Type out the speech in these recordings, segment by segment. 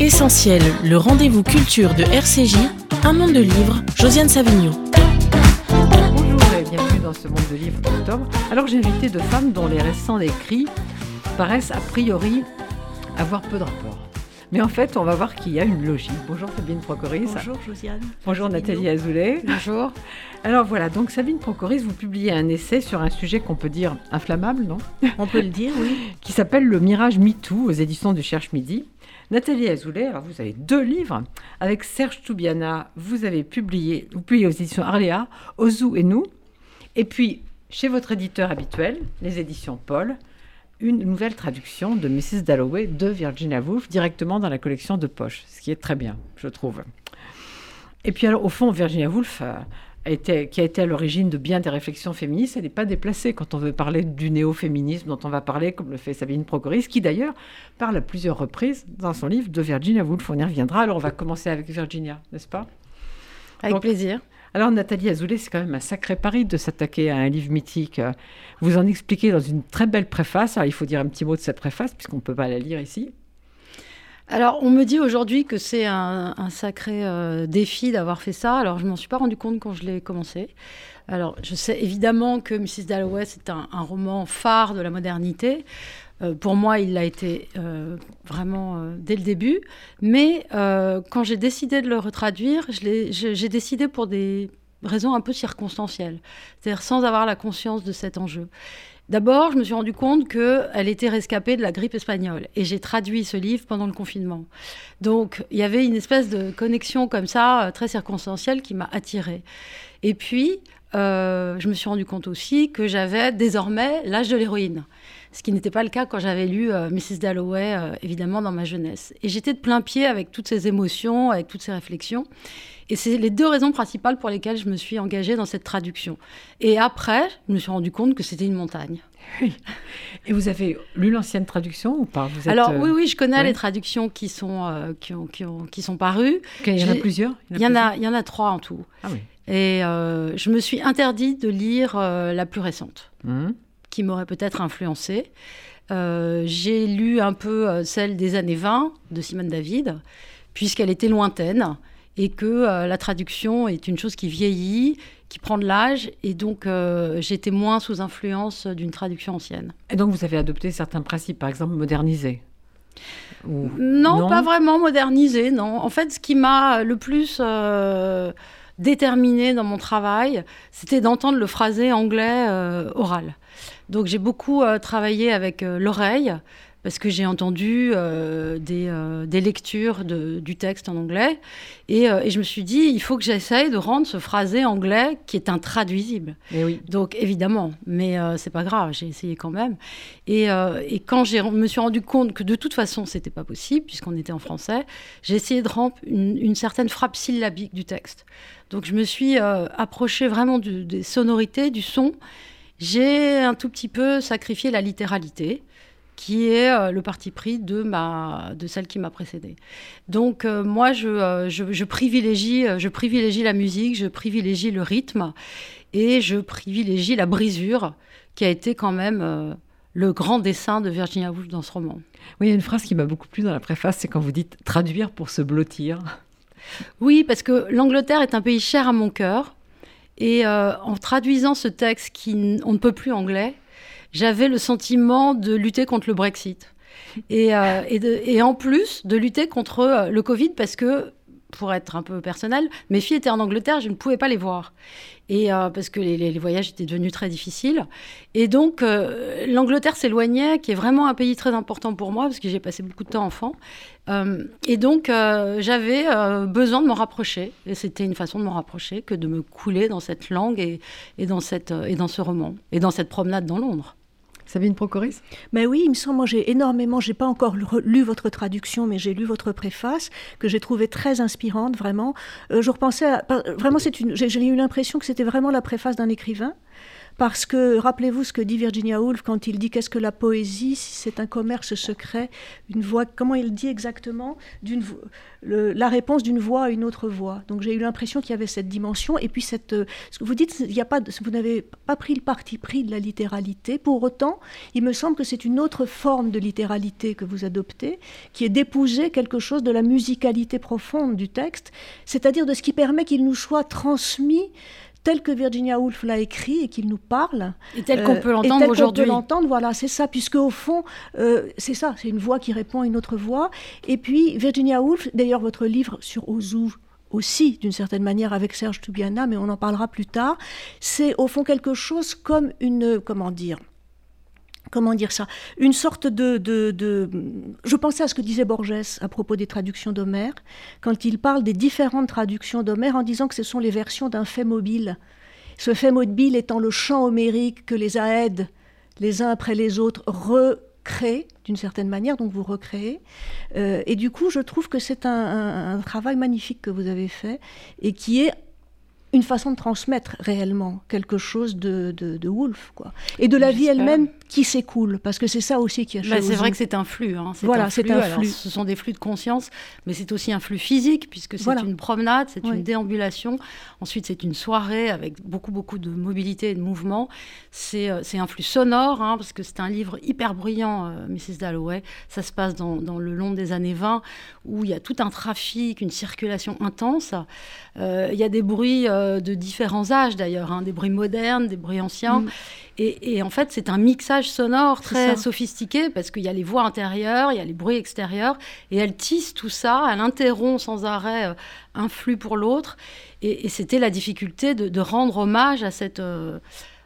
Essentiel, le rendez-vous culture de RCJ, un monde de livres, Josiane Savigno. Bonjour et bienvenue dans ce monde de livres d'octobre. Alors j'ai invité deux femmes dont les récents écrits paraissent a priori avoir peu de rapport. Mais en fait, on va voir qu'il y a une logique. Bonjour Sabine Procoris. Bonjour Josiane. Bonjour Nathalie Azoulay. Bonjour. Alors voilà, donc Sabine Procoris, vous publiez un essai sur un sujet qu'on peut dire inflammable, non? On peut le dire, oui. Qui s'appelle Le Mirage MeToo aux éditions du Cherche Midi. Nathalie Azoulay, alors vous avez deux livres. Avec Serge Toubiana, vous avez publié, vous publiez aux éditions Arléa, Ozu et nous. Et puis, chez votre éditeur habituel, les éditions Paul, une nouvelle traduction de Mrs. Dalloway de Virginia Woolf directement dans la collection de poche, ce qui est très bien, je trouve. Et puis alors, au fond, Virginia Woolf, qui a été à l'origine de bien des réflexions féministes, elle n'est pas déplacée quand on veut parler du néo-féminisme dont on va parler, comme le fait Sabine Procoris, qui d'ailleurs parle à plusieurs reprises dans son livre de Virginia Woolf. On y reviendra. Alors on va commencer avec Virginia, n'est-ce pas? Avec Donc, plaisir. alors Nathalie Azoulay, c'est quand même un sacré pari de s'attaquer à un livre mythique. Vous en expliquez dans une très belle préface. Alors il faut dire un petit mot de cette préface puisqu'on ne peut pas la lire ici. Alors, on me dit aujourd'hui que c'est un, sacré euh, défi d'avoir fait ça. Alors, je m'en suis pas rendu compte quand je l'ai commencé. Alors, je sais évidemment que Mrs. Dalloway, c'est un, roman phare de la modernité. Euh, pour moi, il l'a été euh, vraiment dès le début. Mais quand j'ai décidé de le retraduire, j'ai décidé pour des raisons un peu circonstancielles, c'est-à-dire sans avoir la conscience de cet enjeu. D'abord, je me suis rendu compte qu'elle était rescapée de la grippe espagnole et j'ai traduit ce livre pendant le confinement. Donc, il y avait une espèce de connexion comme ça, euh, très circonstancielle, qui m'a attirée. Et puis, euh, je me suis rendu compte aussi que j'avais désormais l'âge de l'héroïne, ce qui n'était pas le cas quand j'avais lu euh, Mrs. Dalloway, euh, évidemment, dans ma jeunesse. Et j'étais de plein pied avec toutes ces émotions, avec toutes ces réflexions. Et c'est les deux raisons principales pour lesquelles je me suis engagée dans cette traduction. Et après, je me suis rendu compte que c'était une montagne. Et vous avez lu l'ancienne traduction ou pas? Vous êtes, Alors euh, oui, oui, je connais ouais. les traductions qui sont, euh, qui, ont, qui, ont- qui sont parues. Il y en a plusieurs? Il y, en a, il y en a trois en tout. Ah oui. Et euh, je me suis interdit de lire euh, la plus récente, Hum. Qui m'aurait peut-être influencée. Euh, J'ai lu un peu euh, celle des années 20 de Simone David, puisqu'elle était lointaine et que euh, la traduction est une chose qui vieillit, qui prend de l'âge, et donc euh, j'étais moins sous influence d'une traduction ancienne. Et donc vous avez adopté certains principes, par exemple modernisés Ou- Non, pas vraiment modernisé, non. En fait, ce qui m'a le plus euh, déterminé dans mon travail, c'était d'entendre le phrasé anglais euh, oral. Donc j'ai beaucoup euh, travaillé avec euh, l'oreille, parce que j'ai entendu euh, des, euh, des lectures de- du texte en anglais, et, euh, et je me suis dit, il faut que j'essaye de rendre ce phrasé anglais qui est intraduisible. Eh oui. Donc évidemment, mais c'est pas grave, j'ai essayé quand même. Et, et quand je me suis rendu compte que de toute façon c'était pas possible puisqu'on était en français, j'ai essayé de rendre une, une certaine frappe syllabique du texte. Donc je me suis approchée vraiment du- des sonorités, du son. J'ai un tout petit peu sacrifié la littéralité qui est euh, le parti pris de, ma, de celle qui m'a précédée. Donc euh, moi, je, euh, je, je privilégie, je privilégie la musique, je privilégie le rythme et je privilégie la brisure qui a été quand même le grand dessin de Virginia Woolf dans ce roman. Oui, il y a une phrase qui m'a beaucoup plu dans la préface, c'est quand vous dites traduire pour se blottir. Oui, parce que l'Angleterre est un pays cher à mon cœur. Et euh, en traduisant ce texte qui on ne peut plus anglais, j'avais le sentiment de lutter contre le Brexit. Et, euh, en plus, de lutter contre euh, le Covid parce que, pour être un peu personnel, mes filles étaient en Angleterre, je ne pouvais pas les voir. Et euh, parce que les, voyages étaient devenus très difficiles. Et donc, l'Angleterre s'éloignait, qui est vraiment un pays très important pour moi, parce que j'ai passé beaucoup de temps enfant. Et donc, j'avais besoin de m'en rapprocher. Et c'était une façon de m'en rapprocher que de me couler dans cette langue et, dans, cette, et dans ce roman, et dans cette promenade dans Londres. Sabine Procoris Mais oui, il me semble, moi j'ai énormément, j'ai pas encore lu- votre traduction, mais j'ai lu votre préface que j'ai trouvée très inspirante, vraiment. Euh, je repensais, vraiment, c'est une, j'ai eu l'impression que c'était vraiment la préface d'un écrivain. Parce que rappelez-vous ce que dit Virginia Woolf quand il dit qu'est-ce que la poésie, si c'est un commerce secret, une voix, comment il dit exactement, d'une la réponse d'une voix à une autre voix. Donc j'ai eu l'impression qu'il y avait cette dimension et puis cette, euh, ce que vous dites, il y a pas, vous n'avez pas pris le parti pris de la littéralité. Pour autant, il me semble que c'est une autre forme de littéralité que vous adoptez, qui est d'épouser quelque chose de la musicalité profonde du texte, c'est-à-dire de ce qui permet qu'il nous soit transmis tel que Virginia Woolf l'a écrit et qu'il nous parle. Et tel qu'on peut l'entendre aujourd'hui. peut l'entendre, voilà, c'est ça, puisque au fond, euh, c'est ça, c'est une voix qui répond à une autre voix. Et puis Virginia Woolf, d'ailleurs votre livre sur Ozu, aussi, d'une certaine manière, avec Serge Toubiana, mais on en parlera plus tard, c'est au fond quelque chose comme une, comment dire, comment dire ça Une sorte de, de, Je pensais à ce que disait Borges à propos des traductions d'Homère, quand il parle des différentes traductions d'Homère en disant que ce sont les versions d'un fait mobile. Ce fait mobile étant le chant homérique que les Aèdes, les uns après les autres, recréent d'une certaine manière, donc vous recréez. Euh, et du coup, je trouve que c'est un travail magnifique que vous avez fait et qui est une façon de transmettre réellement quelque chose de, de, de Wolf, quoi. Et de la vie elle-même qui s'écoule, parce que c'est ça aussi qui a bah, C'est vrai que c'est un flux. Hein. Voilà, c'est un flux. ce sont des flux de conscience, mais c'est aussi un flux physique, puisque c'est une promenade, c'est une déambulation. Ensuite, c'est une soirée avec beaucoup, beaucoup de mobilité et de mouvement. C'est euh, un flux sonore, hein, parce que c'est un livre hyper bruyant, euh, Mrs. Dalloway. Ça se passe dans, dans, le long des années 20, où il y a tout un trafic, une circulation intense. Euh, il y a des bruits euh, de différents âges d'ailleurs, hein, des bruits modernes, des bruits anciens. Mm. Et, en fait, c'est un mixage sonore très sophistiqué parce qu'il y a les voix intérieures, il y a les bruits extérieurs, et elle tisse tout ça, elle interrompt sans arrêt euh, un flux pour l'autre. Et, c'était la difficulté de, rendre hommage à cette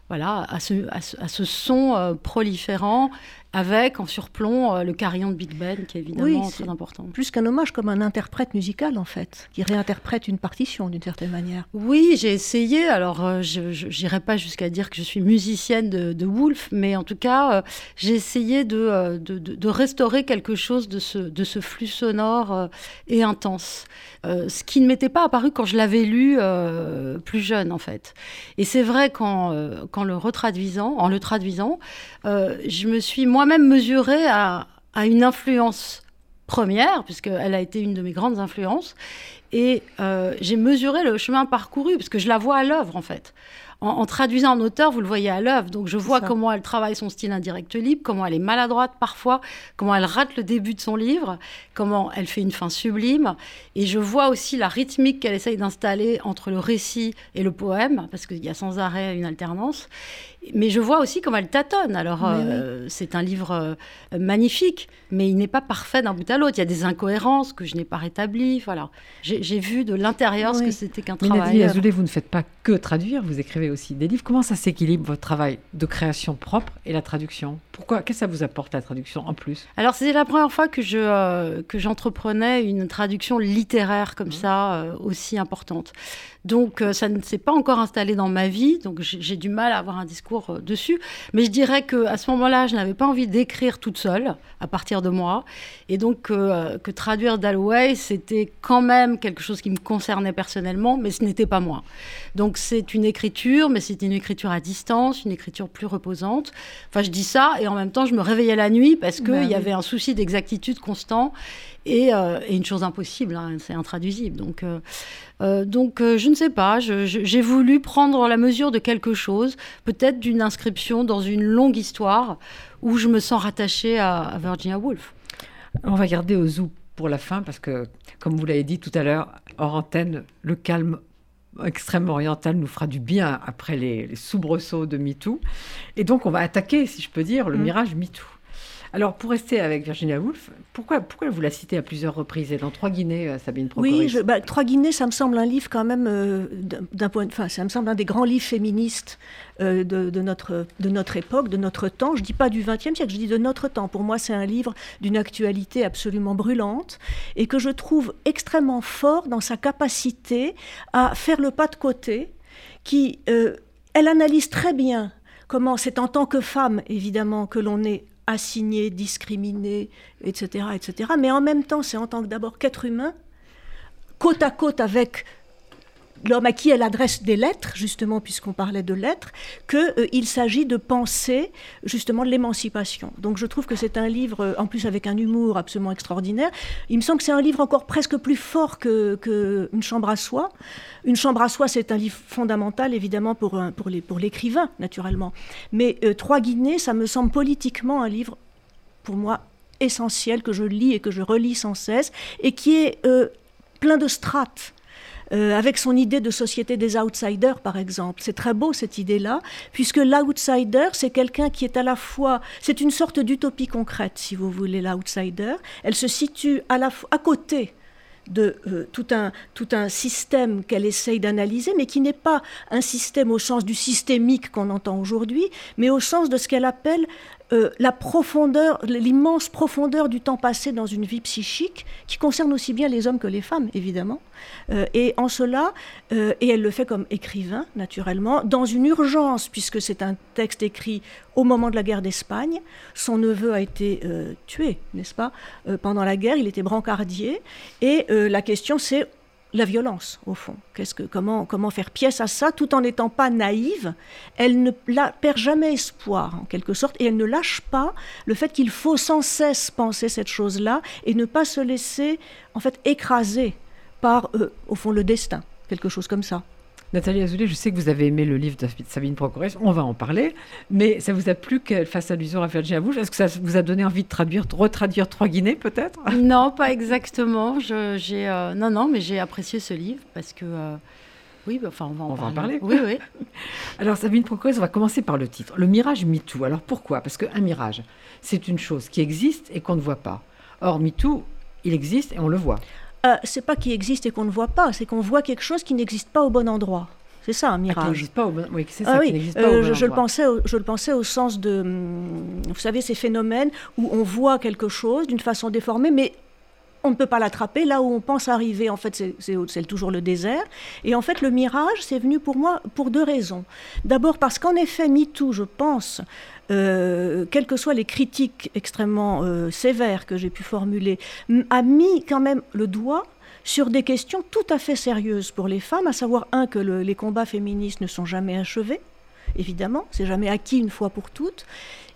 voilà, à ce, à ce, son proliférant avec en surplomb euh, le carillon de Big Ben, qui est évidemment très important. Plus qu'un hommage, comme un interprète musical, en fait, qui réinterprète une partition d'une certaine manière. Oui, j'ai essayé. Alors, euh, je n'irai pas jusqu'à dire que je suis musicienne de, de Wolf, mais en tout cas, euh, j'ai essayé de, de, de, restaurer quelque chose de ce, de ce flux sonore et intense. ce qui ne m'était pas apparu quand je l'avais lu plus jeune, en fait. Et c'est vrai qu'en le retraduisant, en le traduisant, je me suis moi même mesuré à, une influence première, puisqu'elle a été une de mes grandes influences. Et euh, j'ai mesuré le chemin parcouru, parce que je la vois à l'œuvre, en fait. En, traduisant en auteur, vous le voyez à l'œuvre. Donc je vois comment elle travaille son style indirect libre, comment elle est maladroite parfois, comment elle rate le début de son livre, comment elle fait une fin sublime. Et je vois aussi la rythmique qu'elle essaye d'installer entre le récit et le poème, parce qu'il y a sans arrêt une alternance mais je vois aussi comment elle tâtonne. Alors, euh, c'est un livre euh, magnifique, mais il n'est pas parfait d'un bout à l'autre. Il y a des incohérences que je n'ai pas rétablies. Voilà. J'ai vu de l'intérieur ce que c'était qu'un travail. Mais Azoulay, vous ne faites pas que traduire, vous écrivez aussi des livres. Comment ça s'équilibre votre travail de création propre et la traduction? Pourquoi Qu'est-ce que ça vous apporte la traduction en plus? Alors, c'était la première fois que je euh, que j'entreprenais une traduction littéraire comme mmh. ça, aussi importante. Donc, ça ne s'est pas encore installé dans ma vie. Donc, j'ai du mal à avoir un discours euh, dessus. Mais je dirais qu'à ce moment-là, je n'avais pas envie d'écrire toute seule, à partir de moi. Et donc, euh, que traduire Dalloway, c'était quand même quelque chose qui me concernait personnellement, mais ce n'était pas moi. Donc, c'est une écriture, mais c'est une écriture à distance, une écriture plus reposante. Enfin, je dis ça, et en même temps, je me réveillais la nuit parce qu'il bah y avait un souci d'exactitude constant. Euh, et, une chose impossible, hein, c'est intraduisible. Donc, euh, euh, donc je ne sais pas, j'ai voulu prendre la mesure de quelque chose, peut-être d'une inscription dans une longue histoire où je me sens rattachée à, Virginia Woolf. On va garder au zoo pour la fin parce que, comme vous l'avez dit tout à l'heure, hors antenne, le calme extrême oriental nous fera du bien après les, soubresauts de MeToo. Et donc, on va attaquer, si je peux dire, le mm. mirage MeToo. Alors, pour rester avec Virginia Woolf, pourquoi, pourquoi vous la citez à plusieurs reprises? Et dans Trois Guinées, euh, Sabine Procoris Oui, bah, Trois Guinées, ça me semble un livre quand même, euh, d'un point, enfin, ça me semble un des grands livres féministes euh, de, notre, de notre époque, de notre temps. Je ne dis pas du XXe siècle, je dis de notre temps. Pour moi, c'est un livre d'une actualité absolument brûlante et que je trouve extrêmement fort dans sa capacité à faire le pas de côté, qui, elle analyse très bien comment c'est en tant que femme, évidemment, que l'on est assigné, discriminé, etc., etc. Mais en même temps, c'est en tant que d'abord qu'être humain, côte à côte avec l'homme à qui elle adresse des lettres, justement, puisqu'on parlait de lettres, qu'il s'agit de penser justement l'émancipation. Donc je trouve que c'est un livre, en plus avec un humour absolument extraordinaire. Il me semble que c'est un livre encore presque plus fort que, Une chambre à soi. Une chambre à soi, c'est un livre fondamental, évidemment, pour, pour, les, pour l'écrivain, naturellement. Mais Trois Guinées, ça me semble politiquement un livre, pour moi, essentiel, que je lis et que je relis sans cesse, et qui est plein de strates. Euh, avec son idée de société des outsiders, par exemple. C'est très beau cette idée-là, puisque l'outsider, c'est quelqu'un qui est à la fois, c'est une sorte d'utopie concrète, si vous voulez, l'outsider. Elle se situe à, la, à côté de euh, tout, un, tout un système qu'elle essaye d'analyser, mais qui n'est pas un système au sens du systémique qu'on entend aujourd'hui, mais au sens de ce qu'elle appelle euh, la profondeur, l'immense profondeur du temps passé dans une vie psychique, qui concerne aussi bien les hommes que les femmes, évidemment. Euh, et en cela, euh, et elle le fait comme écrivain, naturellement, dans une urgence, puisque c'est un texte écrit au moment de la guerre d'Espagne. Son neveu a été tué, n'est-ce pas, pendant la guerre, il était brancardier, et la question c'est la violence, au fond. Qu'est-ce que, comment, comment faire pièce à ça tout en n'étant pas naïve? Elle ne la, perd jamais espoir, en quelque sorte, et elle ne lâche pas le fait qu'il faut sans cesse penser cette chose-là et ne pas se laisser, en fait, écraser par, euh, au fond, le destin, quelque chose comme ça. Nathalie Azoulay, je sais que vous avez aimé le livre de Sabine Procorès, on va en parler, mais ça vous a plu qu'elle fasse allusion à Virginia Woolf? Est-ce que ça vous a donné envie de traduire, retraduire Trois Guinées peut-être? Non, pas exactement. j'ai, euh, non, non, mais j'ai apprécié ce livre parce que... Euh, oui, bah, enfin, on va en on parler. Va en parler. Oui, oui. Alors, Sabine Procorès, on va commencer par le titre. Le mirage MeToo. Alors, pourquoi? Parce qu'un mirage, c'est une chose qui existe et qu'on ne voit pas. Or, MeToo, il existe et on le voit. Euh, c'est pas qu'il existe et qu'on ne voit pas, c'est qu'on voit quelque chose qui n'existe pas au bon endroit. C'est ça un mirage. Ah, qui n'existe pas au bon, oui, c'est ça, ah, oui. Pas au euh, bon je, je, le pensais, je le pensais au sens de, hum, vous savez, ces phénomènes où on voit quelque chose d'une façon déformée, mais on ne peut pas l'attraper. Là où on pense arriver, en fait, c'est toujours le désert. Et en fait, le mirage, c'est venu pour moi pour deux raisons. D'abord parce qu'en effet, MeToo, je pense, euh, quelles que soient les critiques extrêmement euh, sévères que j'ai pu formuler, a mis quand même le doigt sur des questions tout à fait sérieuses pour les femmes, à savoir, un, que les combats féministes ne sont jamais achevés, évidemment, c'est jamais acquis une fois pour toutes,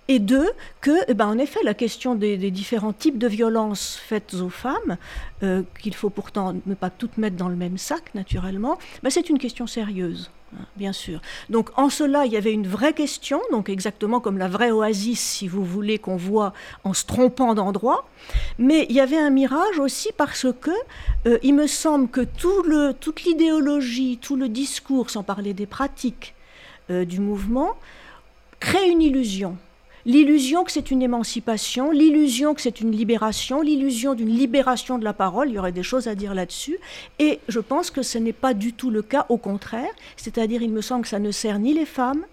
et deux, que, eh ben, en effet, la question des, différents types de violences faites aux femmes, euh, qu'il faut pourtant ne pas toutes mettre dans le même sac, naturellement, ben, c'est une question sérieuse. Hein, bien sûr. Donc en cela, il y avait une vraie question, donc exactement comme la vraie oasis, si vous voulez, qu'on voit en se trompant d'endroit. Mais il y avait un mirage aussi parce que euh, il me semble que tout le, toute l'idéologie, tout le discours, sans parler des pratiques euh, du mouvement, crée une illusion l'illusion que c'est une émancipation, l'illusion que c'est une libération, l'illusion d'une libération de la parole, il y aurait des choses à dire là-dessus, et je pense que ce n'est pas du tout le cas, au contraire, c'est-à-dire il me semble que ça ne sert ni les femmes,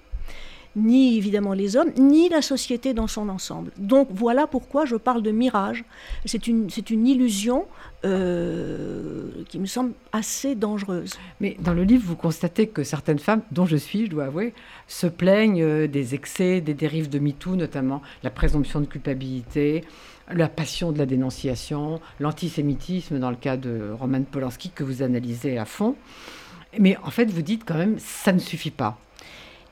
ni évidemment les hommes, ni la société dans son ensemble. Donc voilà pourquoi je parle de mirage. C'est une, une illusion euh, qui me semble assez dangereuse. Mais dans le livre, vous constatez que certaines femmes, dont je suis, je dois avouer, se plaignent euh, des excès, des dérives de MeToo, notamment la présomption de culpabilité, la passion de la dénonciation, l'antisémitisme dans le cas de Roman Polanski que vous analysez à fond. Mais en fait, vous dites quand même, ça ne suffit pas.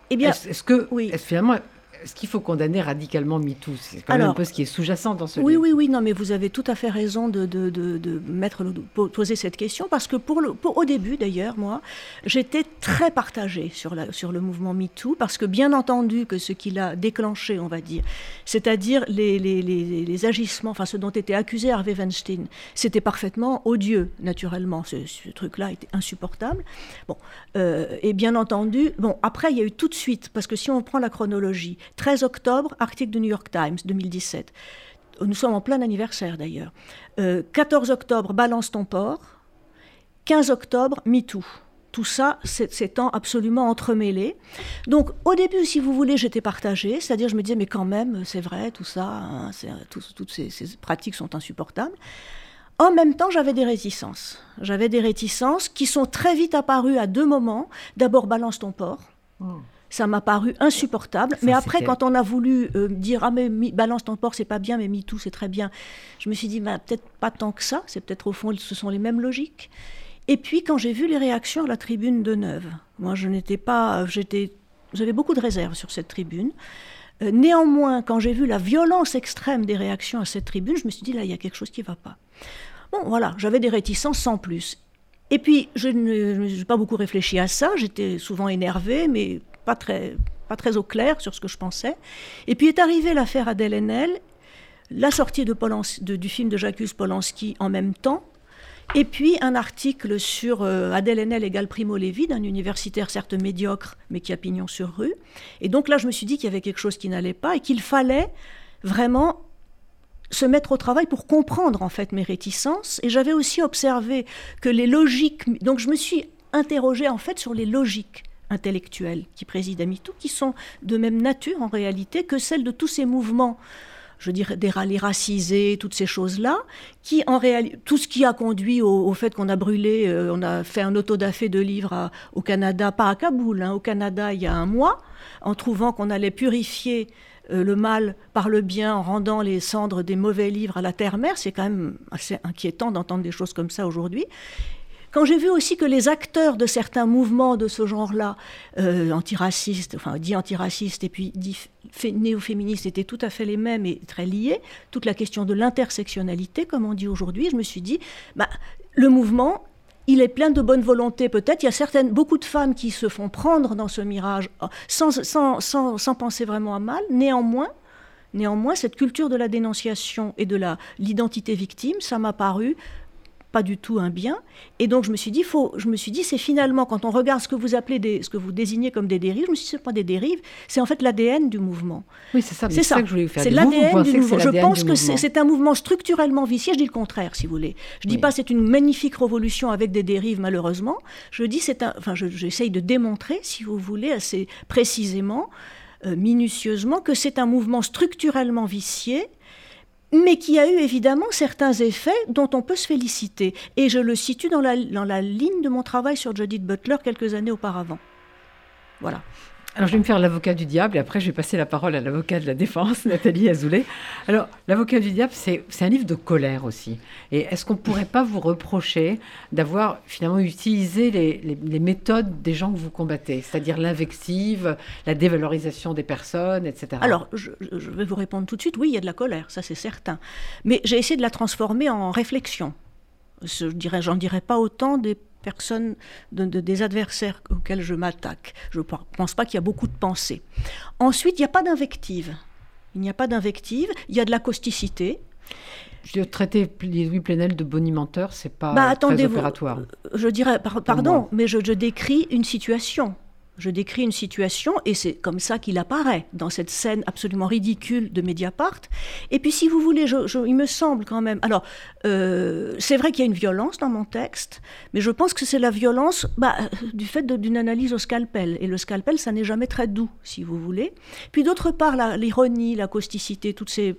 Eh bien, est-ce, que oui. finalement, est-ce qu'il faut condamner radicalement MeToo C'est quand même un peu ce qui est sous-jacent dans ce oui, livre. Oui, oui, non, mais vous avez tout à fait raison de, de, de, mettre, poser cette question, parce que pour le, au début, d'ailleurs, moi, j'étais très partagée sur, la, sur le mouvement MeToo, parce que bien entendu que ce qui l'a déclenché, on va dire, c'est-à-dire les, les, les, les, agissements, enfin ce dont était accusé Harvey Weinstein, c'était parfaitement odieux, naturellement. Ce, ce truc-là était insupportable. Bon, euh, et bien entendu, bon, après, il y a eu tout de suite, parce que si on prend la chronologie, 13 octobre, article du New York Times 2017. Nous sommes en plein anniversaire d'ailleurs. 14 euh, octobre, Balance ton port. 15 octobre, MeToo. Tout ça s'étant absolument entremêlé. Donc, au début, si vous voulez, j'étais partagée, c'est-à-dire je me disais, mais quand même, c'est vrai, tout ça, hein, toutes ces, pratiques sont insupportables. En même temps, j'avais des réticences. J'avais des réticences qui sont très vite apparues à deux moments. D'abord, balance ton port. Oh ça m'a paru insupportable. mais après, quand on a voulu euh, dire ah mais balance ton porc c'est pas bien, mais MeToo c'est très bien, je me suis dit bah, peut-être pas tant que ça. C'est peut-être au fond ce sont les mêmes logiques. Et puis quand j'ai vu les réactions à la tribune de Neuve, moi je n'étais pas, j'étais, j'avais beaucoup de réserves sur cette tribune. Euh, néanmoins, quand j'ai vu la violence extrême des réactions à cette tribune, je me suis dit là il y a quelque chose qui ne va pas. Bon voilà, j'avais des réticences sans plus. Et puis je n'ai pas beaucoup réfléchi à ça, j'étais souvent énervée, mais pas très, pas très au clair sur ce que je pensais. Et puis est arrivée l'affaire Adèle Haenel, la sortie de, de, du film de Jacques Polanski en même temps, et puis un article sur euh, Adèle Haenel égale Primo Levi, d'un universitaire certes médiocre, mais qui a pignon sur rue. Et donc là, je me suis dit qu'il y avait quelque chose qui n'allait pas et qu'il fallait vraiment se mettre au travail pour comprendre en fait mes réticences. Et j'avais aussi observé que les logiques. Donc je me suis interrogée en fait sur les logiques intellectuelles qui président à MeToo, qui sont de même nature en réalité que celles de tous ces mouvements je dirais, des rallyes racisés, toutes ces choses-là, qui en réalité, tout ce qui a conduit au, fait qu'on a brûlé, euh, on a fait un autodafé de livres au Canada, pas à Kaboul, hein, au Canada il y a un mois, en trouvant qu'on allait purifier euh, le mal par le bien en rendant les cendres des mauvais livres à la terre-mère. C'est quand même assez inquiétant d'entendre des choses comme ça aujourd'hui. Quand j'ai vu aussi que les acteurs de certains mouvements de ce genre-là, euh, antiracistes, enfin dit antiracistes et puis dit néo-féministes, étaient tout à fait les mêmes et très liés, toute la question de l'intersectionnalité, comme on dit aujourd'hui, je me suis dit, bah, le mouvement, il est plein de bonne volonté peut-être. Il y a certaines, beaucoup de femmes qui se font prendre dans ce mirage sans, sans, sans, sans penser vraiment à mal. Néanmoins, Néanmoins, cette culture de la dénonciation et de l'identité victime, ça m'a paru pas du tout un bien. Et donc je me suis dit, faut, je me suis dit, c'est finalement quand on regarde ce que vous appelez des, ce que vous désignez comme des dérives, je me suis dit, c'est pas des dérives, c'est en fait l'ADN du mouvement. Oui, c'est ça. C'est ça. que je voulais faire. C'est l'ADN du mouvement. Je pense que c'est un mouvement structurellement vicié. Je dis le contraire, si vous voulez. Je dis pas c'est une magnifique révolution avec des dérives malheureusement. Je dis c'est un, enfin, j'essaye de démontrer, si vous voulez, assez précisément. Euh, minutieusement que c'est un mouvement structurellement vicié mais qui a eu évidemment certains effets dont on peut se féliciter. Et je le situe dans la, dans la ligne de mon travail sur Judith Butler quelques années auparavant. Voilà. Alors, je vais me faire l'avocat du diable et après, je vais passer la parole à l'avocat de la défense, Nathalie Azoulay. Alors, l'avocat du diable, c'est un livre de colère aussi. Et est-ce qu'on ne pourrait pas vous reprocher d'avoir finalement utilisé les, méthodes des gens que vous combattez, c'est-à-dire l'invective, la dévalorisation des personnes, etc. Alors, je, je vais vous répondre tout de suite. Oui, il y a de la colère, ça c'est certain. Mais j'ai essayé de la transformer en réflexion. Je dirais, j'en dirais pas autant des personnes, de, des adversaires auxquels je m'attaque. Je ne pense pas qu'il y a beaucoup de pensées. Ensuite, il n'y a pas d'invective. Il n'y a pas d'invective, il y a de la causticité. Je traiter Louis Plenel de bonimenteur, c'est pas bah, très opératoire. Je dirais, pardon, mais je, décris une situation. Je décris une situation et c'est comme ça qu'il apparaît dans cette scène absolument ridicule de Mediapart. Et puis, si vous voulez, il me semble quand même. Alors, euh, c'est vrai qu'il y a une violence dans mon texte, mais je pense que c'est la violence bah, du fait d'une analyse au scalpel. Et le scalpel, ça n'est jamais très doux, si vous voulez. Puis d'autre part, l'ironie, la causticité, toutes ces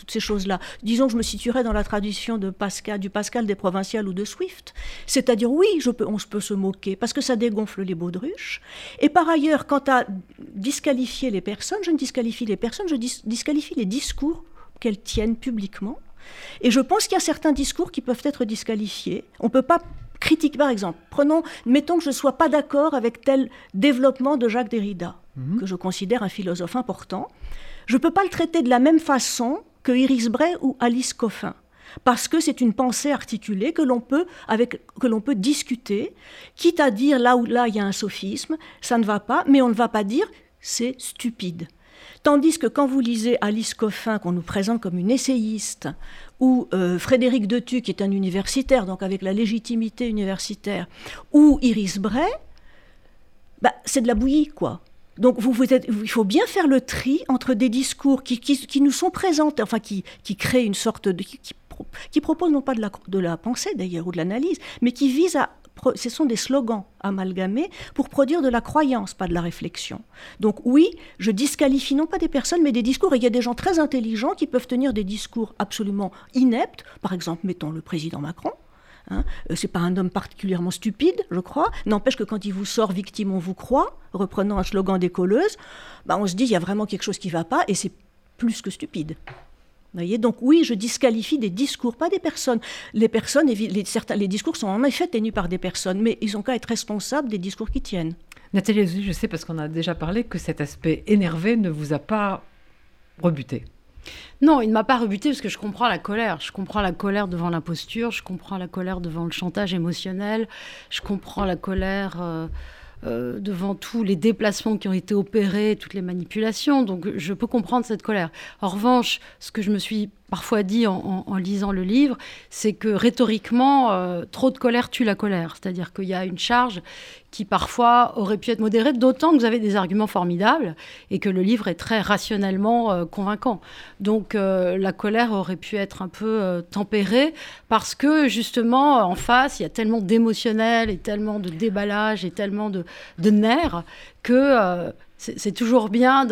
toutes ces choses-là. Disons que je me situerais dans la tradition de Pascal, du Pascal des provinciales ou de Swift. C'est-à-dire, oui, je peux, on peut se moquer parce que ça dégonfle les baudruches. Et par ailleurs, quant à disqualifier les personnes, je ne disqualifie les personnes, je disqualifie les discours qu'elles tiennent publiquement. Et je pense qu'il y a certains discours qui peuvent être disqualifiés. On ne peut pas critiquer, par exemple, prenons, mettons que je ne sois pas d'accord avec tel développement de Jacques Derrida, mhm. que je considère un philosophe important. Je ne peux pas le traiter de la même façon que Iris Bray ou Alice Coffin parce que c'est une pensée articulée que l'on peut peut discuter, quitte à dire là où là il y a un sophisme, ça ne va pas, mais on ne va pas dire c'est stupide. Tandis que quand vous lisez Alice Coffin, qu'on nous présente comme une essayiste, ou euh, Frédéric Detu, qui est un universitaire, donc avec la légitimité universitaire, ou Iris Bray, bah, c'est de la bouillie, quoi. Donc il faut bien faire le tri entre des discours qui, nous sont présentés, enfin qui, qui créent une sorte de... qui, qui proposent non pas de la, de la pensée d'ailleurs ou de l'analyse, mais qui visent à... Ce sont des slogans amalgamés pour produire de la croyance, pas de la réflexion. Donc oui, je disqualifie non pas des personnes, mais des discours. Et il y a des gens très intelligents qui peuvent tenir des discours absolument ineptes. Par exemple, mettons le président Macron, Hein. Euh, c'est pas un homme particulièrement stupide, je crois. N'empêche que quand il vous sort victime, on vous croit, reprenant un slogan des bah on se dit il y a vraiment quelque chose qui va pas et c'est plus que stupide. Donc oui, je disqualifie des discours, pas des personnes. Les personnes, certains, les discours sont en effet tenus par des personnes, mais ils ont qu'à être responsables des discours qui tiennent. Nathalie je sais parce qu'on a déjà parlé que cet aspect énervé ne vous a pas rebuté. Non, il ne m'a pas rebuté parce que je comprends la colère. Je comprends la colère devant l'imposture, je comprends la colère devant le chantage émotionnel, je comprends la colère euh, euh, devant tous les déplacements qui ont été opérés, toutes les manipulations. Donc je peux comprendre cette colère. En revanche, ce que je me suis parfois dit en, lisant le livre, c'est que rhétoriquement, euh, trop de colère tue la colère. C'est-à-dire qu'il y a une charge qui parfois aurait pu être modérée, d'autant que vous avez des arguments formidables et que le livre est très rationnellement euh, convaincant. Donc euh, la colère aurait pu être un peu tempérée parce que justement, en face, il y a tellement d'émotionnel et tellement de déballage et tellement de nerfs que c'est toujours bien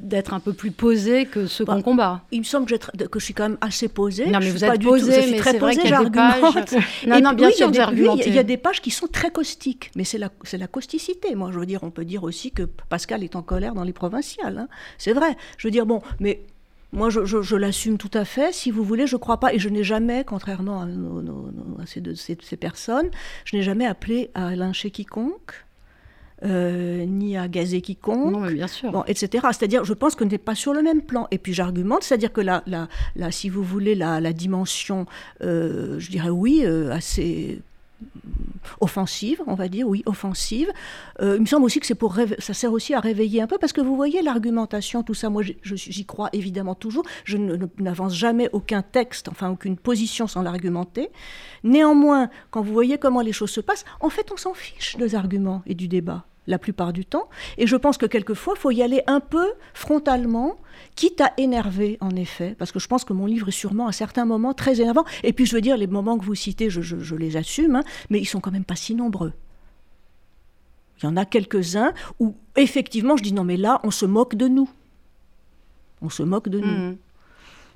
d'être un peu plus posé que ce qu'on combat. Il me semble que, que, je suis quand même assez posée. Non, mais vous êtes posé, mais c'est vrai qu'il y a des pages. Non, non, bien sûr, il y, a des pages qui sont très caustiques, mais c'est la, la causticité. Moi, je veux dire, on peut dire aussi que Pascal est en colère dans les provinciales. Hein. C'est vrai. Je veux dire, bon, mais moi, je, je, l'assume tout à fait. Si vous voulez, je ne crois pas, et je n'ai jamais, contrairement à, ces, ces, ces, personnes, je n'ai jamais appelé à lyncher quiconque. Euh, ni à gazer quiconque, non, bien sûr. Bon, etc. C'est-à-dire, je pense qu'on n'est pas sur le même plan. Et puis j'argumente, c'est-à-dire que là, si vous voulez, la, la dimension, euh, je dirais oui, euh, assez offensive, on va dire, oui, offensive. il me semble aussi que c'est pour ça sert aussi à réveiller un peu parce que vous voyez l'argumentation, tout ça. Moi, j'y crois évidemment toujours. Je n'avance jamais aucun texte, enfin aucune position sans l'argumenter. Néanmoins, quand vous voyez comment les choses se passent, en fait, on s'en fiche des arguments et du débat la plupart du temps. Et je pense que quelquefois, il faut y aller un peu frontalement, quitte à énerver, en effet, parce que je pense que mon livre est sûrement à certains moments très énervant. Et puis, je veux dire, les moments que vous citez, je, les assume, hein, mais ils sont quand même pas si nombreux. Il y en a quelques-uns où, effectivement, je dis non, mais là, on se moque de nous. On se moque de nous.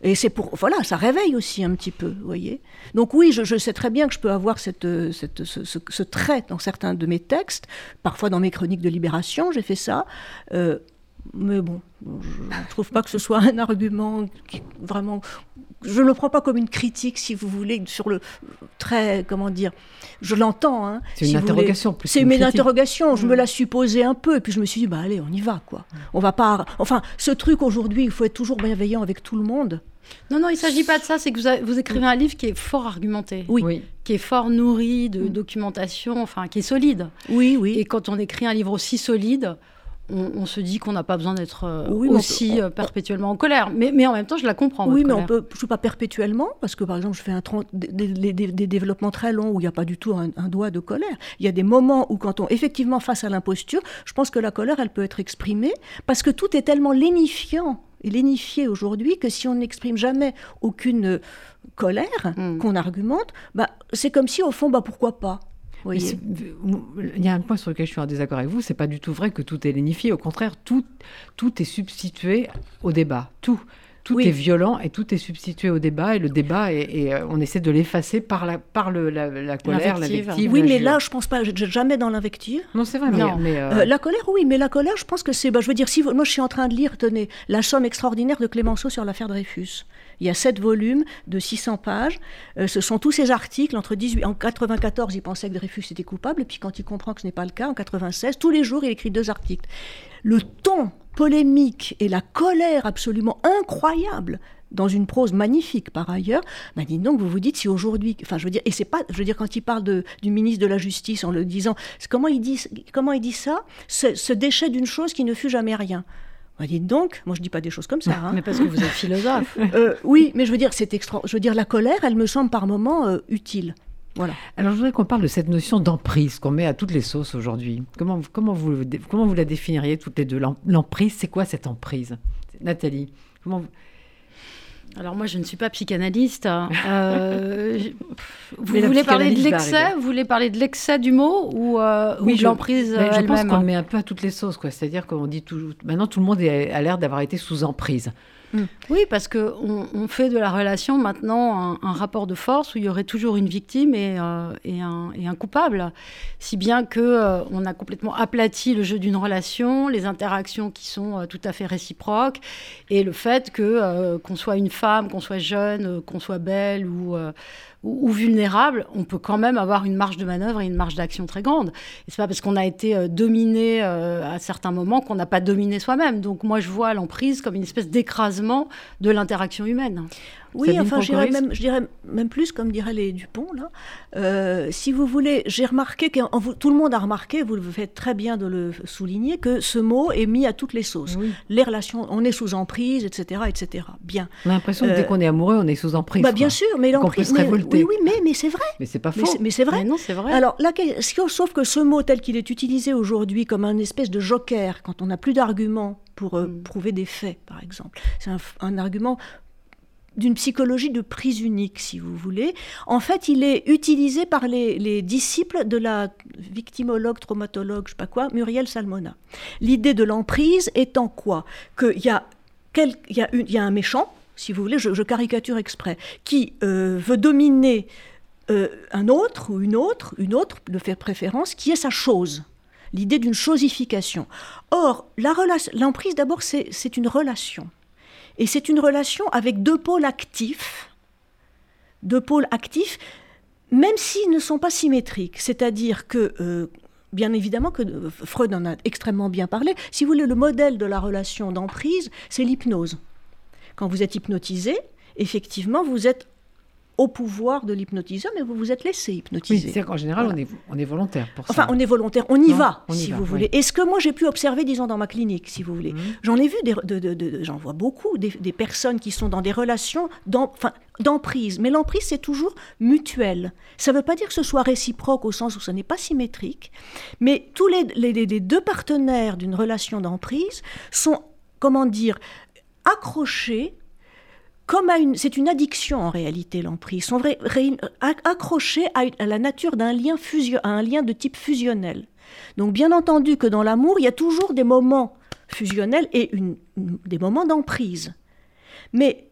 Et c'est pour. Voilà, ça réveille aussi un petit peu, vous voyez. Donc, oui, je, sais très bien que je peux avoir cette, cette, ce, trait dans certains de mes textes. Parfois, dans mes chroniques de libération, j'ai fait ça. Euh, mais bon, je ne trouve pas que ce soit un argument qui, vraiment. Je ne le prends pas comme une critique, si vous voulez, sur le très. Comment dire Je l'entends. Hein, c'est une interrogation plus. C'est une, interrogation. Je me mm. la posée un peu, et puis je me suis dit, bah allez, on y va, quoi. On va pas. Enfin, ce truc aujourd'hui, il faut être toujours bienveillant avec tout le monde. Non, non, il ne s'agit pas de ça. C'est que vous, vous, écrivez un livre qui est fort argumenté. Oui. Qui est fort nourri de mm. documentation, enfin, qui est solide. Oui, oui. Et quand on écrit un livre aussi solide, on, se dit qu'on n'a pas besoin d'être euh, aussi euh, perpétuellement en colère. Mais, mais, en même temps, je la comprends. Oui, mais on peut, je ne pas perpétuellement, parce que par exemple, je fais un des, des, développements très longs où il n'y a pas du tout un, doigt de colère. Il y a des moments où, quand on effectivement face à l'imposture, je pense que la colère, elle peut être exprimée, parce que tout est tellement lénifiant et lénifié aujourd'hui que si on n'exprime jamais aucune colère hmm. qu'on argumente, bah, c'est comme si au fond, bah, pourquoi pas il y a un point sur lequel je suis en désaccord avec vous, c'est pas du tout vrai que tout est lénifié. Au contraire, tout, tout est substitué au débat. Tout. Tout est violent et tout est substitué au débat et le débat et, euh, on essaie de l'effacer par la par le, la, colère, l'invective. Oui, mais là je pense pas jamais dans l'invective. Non, c'est vrai. Mais, euh, euh, la colère, oui, mais la colère, je pense que c'est. Bah, je veux dire, si moi je suis en train de lire, tenez, la somme extraordinaire de Clémenceau sur l'affaire Dreyfus. Il y a sept volumes de 600 pages. Euh, ce sont tous ces articles. Entre 18, en 94, il pensait que Dreyfus était coupable. Et puis quand il comprend que ce n'est pas le cas, en 96, tous les jours, il écrit deux articles. Le ton polémique et la colère absolument incroyable dans une prose magnifique par ailleurs, bah dites donc, vous vous dites si aujourd'hui, enfin je veux dire, et c'est pas, je veux dire quand il parle de, du ministre de la Justice en le disant, comment il dit, comment il dit ça, ce déchet d'une chose qui ne fut jamais rien. Bah, dites donc, moi je dis pas des choses comme ça. Hein. Mais parce que vous êtes philosophe. Euh, oui, mais je veux dire, c'est extra. Je veux dire, la colère, elle me semble par moments euh, utile. Voilà. Alors je voudrais qu'on parle de cette notion d'emprise qu'on met à toutes les sauces aujourd'hui. Comment, comment, vous, comment vous la définiriez toutes les deux? L'emprise, c'est quoi cette emprise? Nathalie, comment alors moi, je ne suis pas psychanalyste. Hein. Euh, vous voulez parler de l'excès? Vous voulez parler de l'excès du mot ou, euh, de l'emprise elle-même Je pense qu'on met un peu à toutes les sauces, quoi. C'est-à-dire qu'on dit tout. Maintenant, tout le monde a l'air d'avoir été sous emprise. Mm. Oui, parce qu'on on fait de la relation maintenant un, rapport de force où il y aurait toujours une victime et, euh, un, coupable. Si bien qu'on euh, on a complètement aplati le jeu d'une relation, les interactions qui sont euh, tout à fait réciproques, et le fait que qu'on soit une femme, qu'on soit jeune, qu'on soit belle ou ou, vulnérable, on peut quand même avoir une marge de manœuvre et une marge d'action très grande. Et c'est pas parce qu'on a été euh, dominé euh, à certains moments qu'on n'a pas dominé soi-même. Donc moi, je vois l'emprise comme une espèce d'écrasement de l'interaction humaine. Oui, enfin, je dirais, même, je dirais, même, plus, comme diraient les Dupont, là. Euh, si vous voulez, j'ai remarqué, que tout le monde a remarqué, vous le faites très bien de le souligner, que ce mot est mis à toutes les sauces. Les relations, on est sous emprise, etc., etc. Bien. On a l'impression que dès qu'on est amoureux, on est sous emprise. Bah, bien sûr, mais l'emprise. Oui, oui, mais, mais c'est vrai. Mais c'est pas faux. Mais c'est vrai. non, c'est vrai. Alors, sauf que ce mot tel qu'il est utilisé aujourd'hui comme un espèce de joker, quand on n'a plus d'arguments pour euh, mm. prouver des faits, par exemple, c'est un, un argument d'une psychologie de prise unique, si vous voulez. En fait, il est utilisé par les, disciples de la victimologue, traumatologue, je sais pas quoi, Muriel Salmona. L'idée de l'emprise étant quoi? Qu'il y a, il y, a un méchant, si vous voulez, je, caricature exprès, qui euh, veut dominer euh, un autre ou une autre, une autre de faire préférence, qui est sa chose. L'idée d'une chosification. Or, l'emprise, d'abord, c'est une relation. Et c'est une relation avec deux pôles actifs, deux pôles actifs, même s'ils ne sont pas symétriques. C'est-à-dire que, euh, bien évidemment, que euh, Freud en a extrêmement bien parlé. Si vous voulez, le modèle de la relation d'emprise, c'est l'hypnose. Quand vous êtes hypnotisé, effectivement, vous êtes au pouvoir de l'hypnotiseur, mais vous vous êtes laissé hypnotiser. Oui, c'est qu'en général, on, est, on est volontaire pour ça. Enfin, on est volontaire, on y va, si vous voulez. Et ce que moi j'ai pu observer, disons, dans ma clinique, si vous voulez, mmh. j'en ai vu, des, de, j'en vois beaucoup, des, personnes qui sont dans des relations d'emprise. Mais l'emprise, c'est toujours mutuel. Ça ne veut pas dire que ce soit réciproque au sens où ce n'est pas symétrique, mais tous les, les deux partenaires d'une relation d'emprise sont, comment dire, accrochés c'est une addiction en réalité l'emprise, sont vrai, accrochés à, la nature d'un lien de type fusionnel. Donc bien entendu que dans l'amour, il y a toujours des moments fusionnels et une, des moments d'emprise. Mais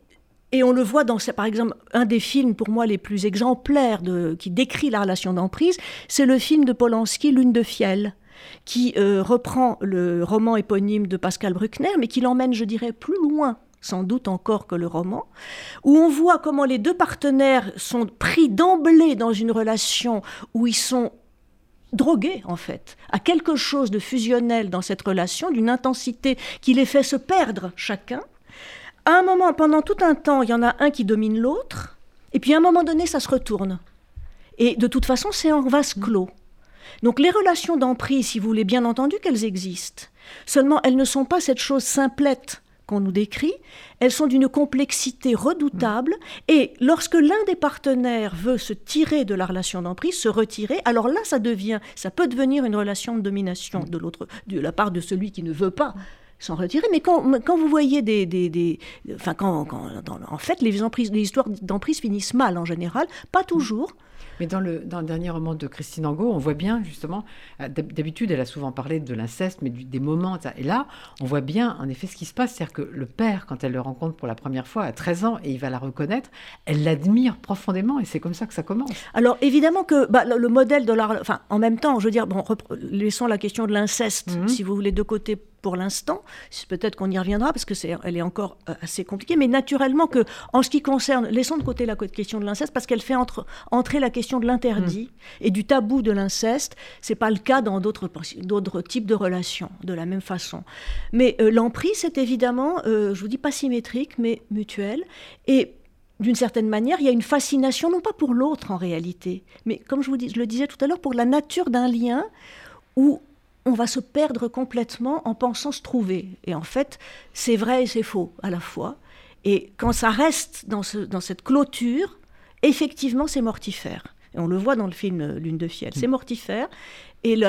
et on le voit dans, par exemple, un des films pour moi les plus exemplaires qui décrit la relation d'emprise, c'est le film de Polanski, Lune de fiel, qui euh, reprend le roman éponyme de Pascal Bruckner, mais qui l'emmène, je dirais, plus loin sans doute encore que le roman, où on voit comment les deux partenaires sont pris d'emblée dans une relation où ils sont drogués en fait, à quelque chose de fusionnel dans cette relation, d'une intensité qui les fait se perdre chacun. À un moment, pendant tout un temps, il y en a un qui domine l'autre, et puis à un moment donné, ça se retourne. Et de toute façon, c'est en vase clos. Donc les relations d'emprise, si vous voulez bien entendu qu'elles existent, seulement elles ne sont pas cette chose simplette qu'on nous décrit, elles sont d'une complexité redoutable, et lorsque l'un des partenaires veut se tirer de la relation d'emprise, se retirer, alors là, ça devient, ça peut devenir une relation de domination de l'autre, de la part de celui qui ne veut pas s'en retirer. Mais quand, vous voyez des, des, enfin, quand, en fait, les, emprises, les histoires d'emprise finissent mal en général, pas toujours. Mais dans le, dans le dernier roman de Christine Angot, on voit bien justement, euh, d'habitude elle a souvent parlé de l'inceste, mais des moments, et là on voit bien en effet ce qui se passe, c'est-à-dire que le père, quand elle le rencontre pour la première fois à 13 ans et il va la reconnaître, elle l'admire profondément et c'est comme ça que ça commence. Alors évidemment que bah, le, modèle de la... Enfin, en même temps, je veux dire, bon, laissons la question de l'inceste, mhm. si vous voulez, de côté pour l'instant. Peut-être qu'on y reviendra parce que c'est, elle est encore euh, assez compliquée. Mais naturellement que, en ce qui concerne, laissons de côté la question de l'inceste parce qu'elle fait entrer la question de l'interdit et du tabou de l'inceste. C'est pas le cas dans d'autres, d'autres types de relations de la même façon. Mais euh, l'emprise, c'est évidemment, euh, je vous dis pas symétrique, mais mutuel. Et d'une certaine manière, il y a une fascination, non pas pour l'autre en réalité, mais comme je vous dis, je le disais tout à l'heure, pour la nature d'un lien où on va se perdre complètement en pensant se trouver. Et en fait, c'est vrai et c'est faux à la fois. Et quand ça reste dans, cette clôture, effectivement, c'est mortifère. Et on le voit dans le film Lune de fiel. C'est mortifère. Et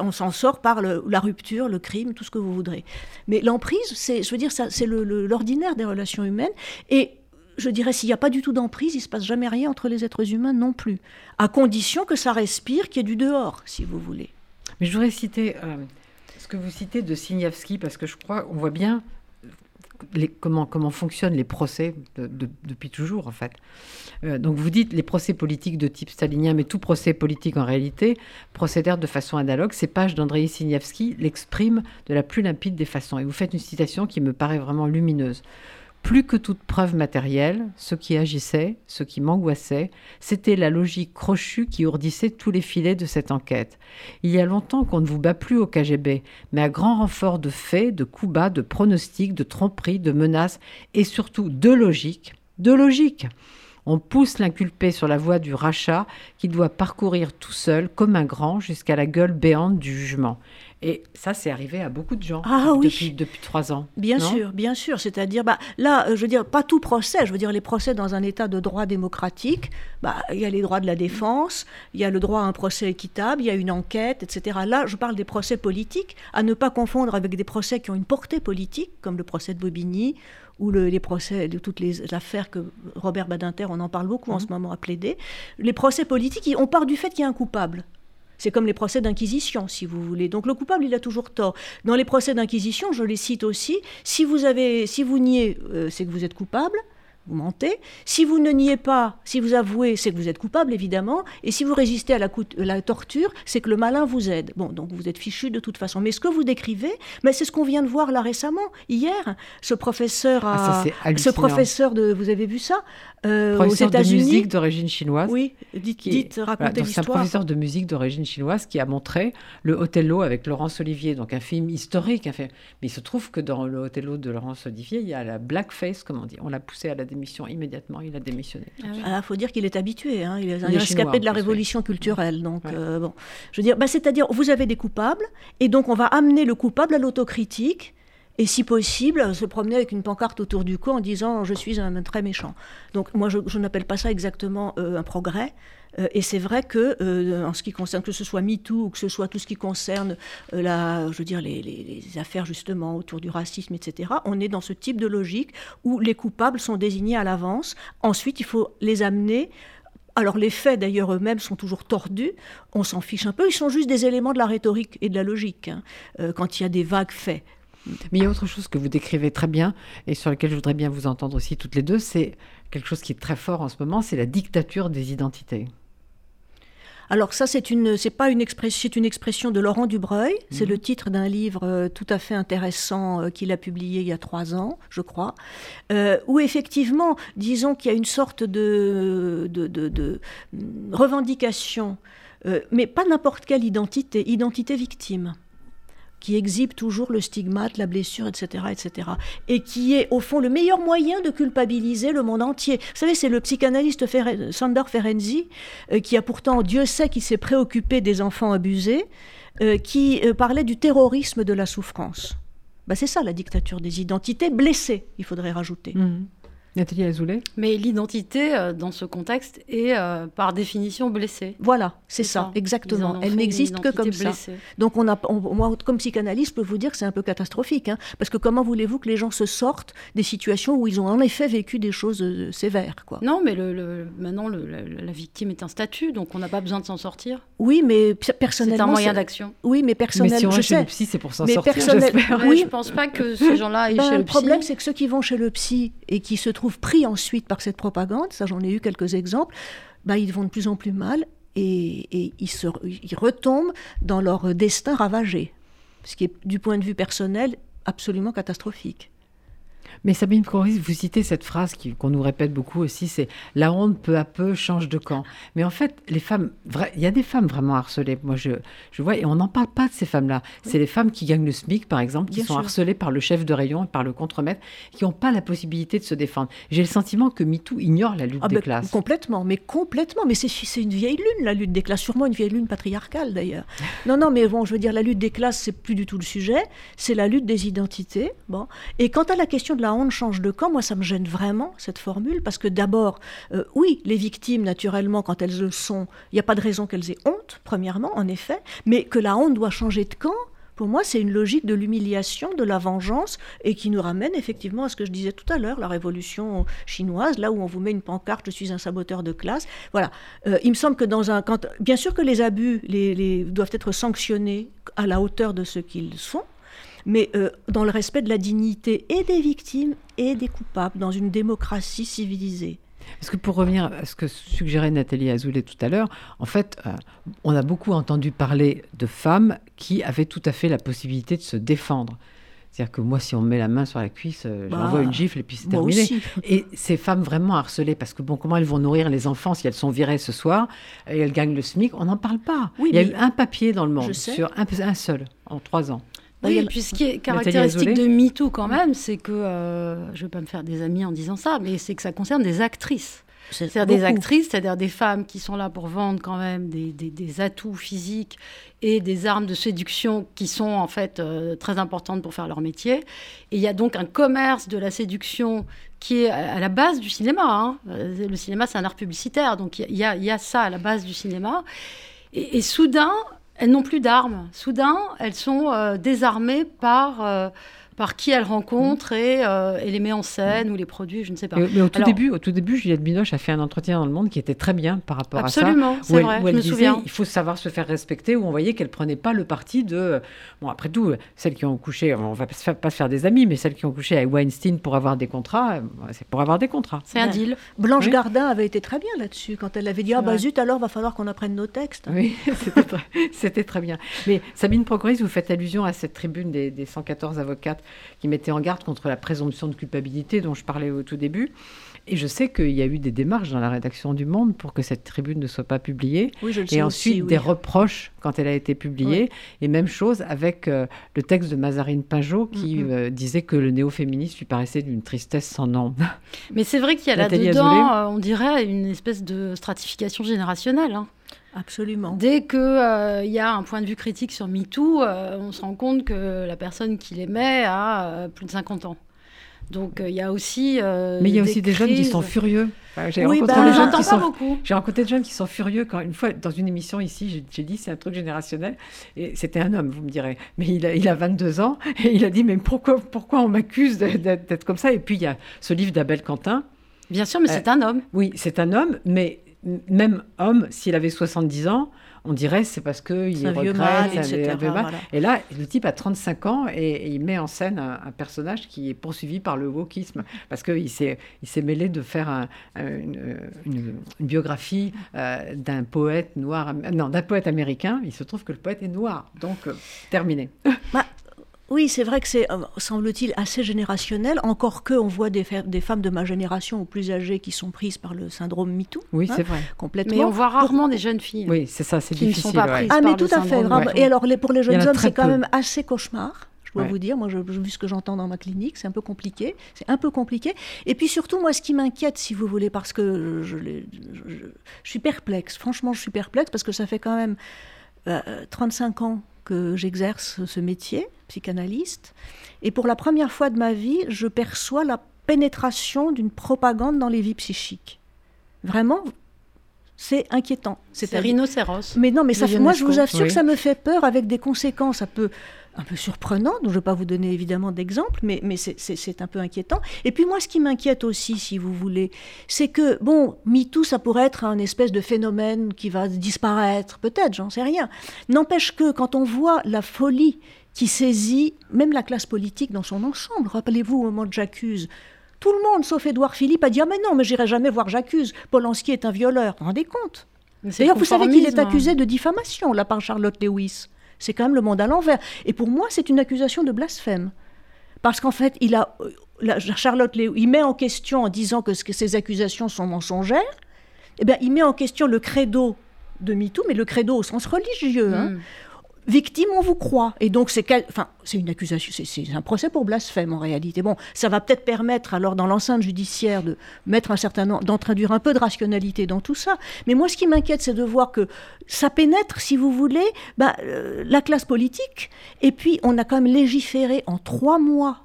on s'en sort par la rupture, le crime, tout ce que vous voudrez. Mais l'emprise, c'est, je veux dire, c'est l'ordinaire des relations humaines. Et je dirais, s'il n'y a pas du tout d'emprise, il ne se passe jamais rien entre les êtres humains non plus. À condition que ça respire, qu'il y ait du dehors, si vous voulez. Mais je voudrais citer euh, ce que vous citez de Signavski, parce que je crois, on voit bien, comment, comment fonctionnent les procès depuis toujours, en fait. Euh, donc vous dites les procès politiques de type stalinien, mais tout procès politique en réalité procédèrent de façon analogue. Ces pages d'Andrei Signevski l'expriment de la plus limpide des façons. Et vous faites une citation qui me paraît vraiment lumineuse. Plus que toute preuve matérielle, ce qui agissait, ce qui m'angoissait, c'était la logique crochue qui ourdissait tous les filets de cette enquête. Il y a longtemps qu'on ne vous bat plus au KGB, mais à grand renfort de faits, de coups bas, de pronostics, de tromperies, de menaces et surtout de logique, de logique. On pousse l'inculpé sur la voie du rachat qu'il doit parcourir tout seul, comme un grand, jusqu'à la gueule béante du jugement. Et ça, c'est arrivé à beaucoup de gens ah, depuis, oui. depuis trois ans. Bien sûr, bien sûr. C'est-à-dire, bah, là, euh, je veux dire, pas tout procès. Je veux dire, les procès dans un État de droit démocratique, bah, il y a les droits de la défense, il y a le droit à un procès équitable, il y a une enquête, etc. Là, je parle des procès politiques, à ne pas confondre avec des procès qui ont une portée politique, comme le procès de Bobigny ou les procès de toutes les affaires que Robert Badinter, on en parle beaucoup en mhm. ce moment, a plaidé. Les procès politiques, on part du fait qu'il y a un coupable. C'est comme les procès d'inquisition, si vous voulez. Donc le coupable, il a toujours tort. Dans les procès d'inquisition, je les cite aussi, si vous, avez, si vous niez, euh, c'est que vous êtes coupable vous mentez. Si vous ne niez pas, si vous avouez, c'est que vous êtes coupable, évidemment. Et si vous résistez à la, torture, c'est que le malin vous aide. Bon, donc vous êtes fichu de toute façon. Mais ce que vous décrivez, mais c'est ce qu'on vient de voir là récemment, hier. Ce professeur, ah, ce professeur de, vous avez vu ça, euh, aux États-Unis. de musique d'origine chinoise. Oui, dites, dites racontez l'histoire. C'est un professeur de musique d'origine chinoise qui a montré le Othello avec Laurence Olivier, donc un film historique. Un film. Mais il se trouve que dans le Othello de Laurence Olivier, il y a la blackface, comme on dit. On l'a poussé à la démission immédiatement, il a démissionné. Il ah faut dire qu'il est habitué, hein. il est un rescapé de la révolution culturelle. Donc, euh, bon, je veux dire, bah, c'est-à-dire, vous avez des coupables, et donc on va amener le coupable à l'autocritique et si possible, se promener avec une pancarte autour du cou en disant je suis un, très méchant. Donc moi, je, n'appelle pas ça exactement euh, un progrès. Euh, et c'est vrai que, euh, en ce qui concerne que ce soit MeToo ou que ce soit tout ce qui concerne la, je veux dire, les, affaires justement autour du racisme, etc., on est dans ce type de logique où les coupables sont désignés à l'avance. Ensuite, il faut les amener alors les faits d'ailleurs eux-mêmes sont toujours tordus, on s'en fiche un peu, ils sont juste des éléments de la rhétorique et de la logique, hein, quand il y a des vagues faits. Mais il y a autre chose que vous décrivez très bien et sur lequel je voudrais bien vous entendre aussi toutes les deux, c'est quelque chose qui est très fort en ce moment, c'est la dictature des identités. Alors ça, c'est une, c'est pas une expression, c'est une expression de Laurent Dubreuil. C'est mhm. le titre d'un livre euh, tout à fait intéressant euh, qu'il a publié il y a trois ans, je crois, euh, où effectivement, disons qu'il y a une sorte de, de, de, revendication, mais pas n'importe quelle identité, identité victime qui exhibe toujours le stigmate, la blessure, etc., etc., et qui est au fond le meilleur moyen de culpabiliser le monde entier. Vous savez, c'est le psychanalyste Sander Ferenczi, euh, qui a pourtant, Dieu sait, qui s'est préoccupé des enfants abusés, euh, qui euh, parlait du terrorisme de la souffrance. Bah, c'est ça la dictature des identités blessées, il faudrait rajouter. Mmh. Nathalie Azoulay Mais l'identité, euh, dans ce contexte, est euh, par définition blessée. Voilà, c'est ça, exactement. Elle n'existe que comme ça. Donc, on a, moi, comme psychanalyste, je peux vous dire que c'est un peu catastrophique. Hein, parce que comment voulez-vous que les gens se sortent des situations où ils ont en effet vécu des choses euh, sévères quoi? Non, mais le, maintenant, la, victime est un statut, donc on n'a pas besoin de s'en sortir. Oui, mais personnellement. C'est un moyen d'action. Oui, mais personnellement. Mais si on va chez le psy, c'est pour s'en sortir. Personnel... Oui, je ne pense pas que ces gens-là aillent ben, chez le, le psy. Le problème, c'est que ceux qui vont chez le psy et qui se trouvent pris ensuite par cette propagande, ça j'en ai eu quelques exemples, bah, ils vont de plus en plus mal et, ils, retombent dans leur destin ravagé, ce qui est du point de vue personnel absolument catastrophique. Mais Sabine Coris, vous citez cette phrase qu'on nous répète beaucoup aussi, c'est la honte peu à peu change de camp. Mais en fait, les femmes, il y a des femmes vraiment harcelées. Moi, je, je vois, et on n'en parle pas de ces femmes-là. C'est les femmes qui gagnent le SMIC, par exemple, qui sont harcelées par le chef de rayon et par le contremaître, qui n'ont pas la possibilité de se défendre. J'ai le sentiment que MeToo ignore la lutte ah des ben, classes. Complètement, mais complètement. Mais c'est une vieille lune, la lutte des classes. Sûrement une vieille lune patriarcale, d'ailleurs. non, non, mais bon, je veux dire, la lutte des classes, c'est plus du tout le sujet. C'est la lutte des identités. Bon. Et quant à la question de la honte change de camp, moi ça me gêne vraiment cette formule, parce que d'abord, euh, oui, les victimes, naturellement, quand elles le sont, il n'y a pas de raison qu'elles aient honte, premièrement, en effet, mais que la honte doit changer de camp, pour moi, c'est une logique de l'humiliation, de la vengeance, et qui nous ramène effectivement à ce que je disais tout à l'heure, la révolution chinoise, là où on vous met une pancarte "Je suis un saboteur de classe". Voilà. Euh, il me semble que dans un, quand, bien sûr que les abus doivent être sanctionnés à la hauteur de ce qu'ils sont, mais euh, dans le respect de la dignité et des victimes et des coupables, dans une démocratie civilisée. Parce que pour revenir à ce que suggérait Nathalie Azoulay tout à l'heure, en fait, euh, on a beaucoup entendu parler de femmes qui avaient tout à fait la possibilité de se défendre. C'est-à-dire que moi, si on me met la main sur la cuisse, euh, Bah, j'envoie une gifle et puis c'est terminé. aussi. Et ces femmes vraiment harcelées, parce que bon, comment elles vont nourrir les enfants si elles sont virées ce soir et elles gagnent le SMIC? On n'en parle pas. Oui, Il y a eu un papier dans le monde sur un, un seul en trois ans. Y Oui, et puis ce qui est caractéristique de MeToo quand même, c'est que, euh, je ne vais pas me faire des amis en disant ça, mais c'est que ça concerne des actrices. C'est-à-dire des actrices, c'est-à-dire des femmes qui sont là pour vendre quand même des, des- des atouts physiques et des armes de séduction qui sont en fait euh, très importantes pour faire leur métier. Et il y a donc un commerce de la séduction qui est à la base du cinéma. hein. Euh, Le cinéma, c'est un art publicitaire, donc il y, a- il y a ça à la base du cinéma. Et, et soudain, elles n'ont plus d'armes. Soudain, elles sont euh, désarmées par, euh, par qui elles rencontrent et, euh, et les met en scène ou les produits, je ne sais pas. Mais, mais au tout Alors- début, au tout début, Juliette Binoche a fait un entretien dans le Monde qui était très bien par rapport à ça. Absolument, c'est elle, vrai, où je elle me disait, souviens. il faut savoir se faire respecter, où on voyait qu'elle prenait pas le parti de... Bon, après tout, celles qui ont couché, on va pas se faire, des amis, mais celles qui ont couché avec Weinstein pour avoir des contrats, euh, c'est pour avoir des contrats. C'est un Ouais. deal. Blanche Oui. Gardin avait été très bien là-dessus, quand elle avait dit Ah bah zut, alors va falloir qu'on apprenne nos textes. Oui, c'était très, c'était très bien. Mais Sabine Procoris, vous faites allusion à cette tribune des, des 114 avocates qui mettaient en garde contre la présomption de culpabilité dont je parlais au tout début. Et je sais qu'il y a eu des démarches dans la rédaction du Monde pour que cette tribune ne soit pas publiée. Oui, je le Et ensuite, aussi, oui. des reproches quand elle a été publiée. Et même chose avec euh, le texte de Mazarine Pinjot qui euh, disait que le néo-féminisme lui paraissait d'une tristesse sans nom. Mais c'est vrai qu'il y a là-dedans, euh, on dirait, une espèce de stratification générationnelle. hein. Absolument. Dès qu'il y a un point de vue critique sur MeToo, euh, on se rend compte que la personne qui l'émet a euh, plus de 50 ans. Donc euh, il y a aussi. euh, Mais il y a aussi des jeunes qui sont furieux. Enfin, J'ai Oui, rencontré bah, des On jeunes n'entend qui pas sont beaucoup. J'ai rencontré des jeunes qui sont furieux quand une fois dans une émission ici, j'ai- dit c'est un truc générationnel et c'était un homme, vous me direz. Mais il a, il a 22 ans et il a dit mais pourquoi, pourquoi on m'accuse d'être comme ça? Et puis il y a ce livre d'Abel Quentin. Bien sûr, mais Euh, c'est un homme. Oui, c'est un homme, mais même homme, s'il avait 70 ans, on dirait c'est parce qu'il C'est un regrette. un etc. voilà. Et là, le type a 35 ans et, et il met en scène un, un personnage qui est poursuivi par le wokisme parce qu'il s'est, il s'est mêlé de faire un- un- une, une- une biographie euh, d'un poète noir, non, d'un poète américain. Il se trouve que le poète est noir, donc euh, terminé. Oui, c'est vrai que c'est, euh, semble-t-il, assez générationnel, encore que on voit des, femmes de ma génération ou plus âgées qui sont prises par le syndrome MeToo. Oui, hein, c'est vrai. Complètement. Mais on voit rarement des jeunes filles. Oui, c'est ça, c'est Qui ne difficile. sont pas ouais. prises. Ah, mais tout à fait. ouais. Et alors, les- pour les jeunes hommes, c'est quand peu. même assez cauchemar. Je dois Ouais. vous dire, moi, je, vu ce que j'entends dans ma clinique, c'est un peu compliqué. C'est un peu compliqué. Et puis surtout, moi, ce qui m'inquiète, si vous voulez, parce que je, l'ai- je- je- je suis perplexe. Franchement, je suis perplexe parce que ça fait quand même euh, 35 ans que j'exerce ce métier, psychanalyste. Et pour la première fois de ma vie, je perçois la pénétration d'une propagande dans les vies psychiques. Vraiment, c'est inquiétant. C'est C'est-à-dire- rhinocéros. mais non, mais ça, fait- moi je vous assure Oui. que ça me fait peur avec des conséquences un peu, un peu surprenantes. Donc je ne vais pas vous donner évidemment d'exemples, mais, mais c'est- un peu inquiétant. Et puis moi, ce qui m'inquiète aussi, si vous voulez, c'est que, bon, MeToo, ça pourrait être un espèce de phénomène qui va disparaître, peut-être, j'en sais rien. N'empêche que quand on voit la folie qui saisit même la classe politique dans son ensemble, rappelez-vous au moment de J'accuse, tout le monde, sauf Édouard Philippe, a dit Ah, mais non, mais j'irai jamais voir J'accuse. Polanski est un violeur. Vous vous rendez compte? D'ailleurs, vous savez qu'il est conformisme. accusé de diffamation, là, par Charlotte Lewis. C'est quand même le monde à l'envers. Et pour moi, c'est une accusation de blasphème. Parce qu'en fait, il a, euh, Charlotte Lewis, il met en question en disant que ces accusations sont mensongères. Eh bien, il met en question le credo de MeToo, mais le credo au sens religieux. hein. Mm. Victime, on vous croit. Et donc, c'est quel- enfin, une accusation, c'est- un procès pour blasphème en réalité. Bon, ça va peut-être permettre, alors, dans l'enceinte judiciaire, de mettre un certain d'introduire un peu de rationalité dans tout ça. Mais moi, ce qui m'inquiète, c'est de voir que ça pénètre, si vous voulez, bah, euh, la classe politique. Et puis, on a quand même légiféré en trois mois.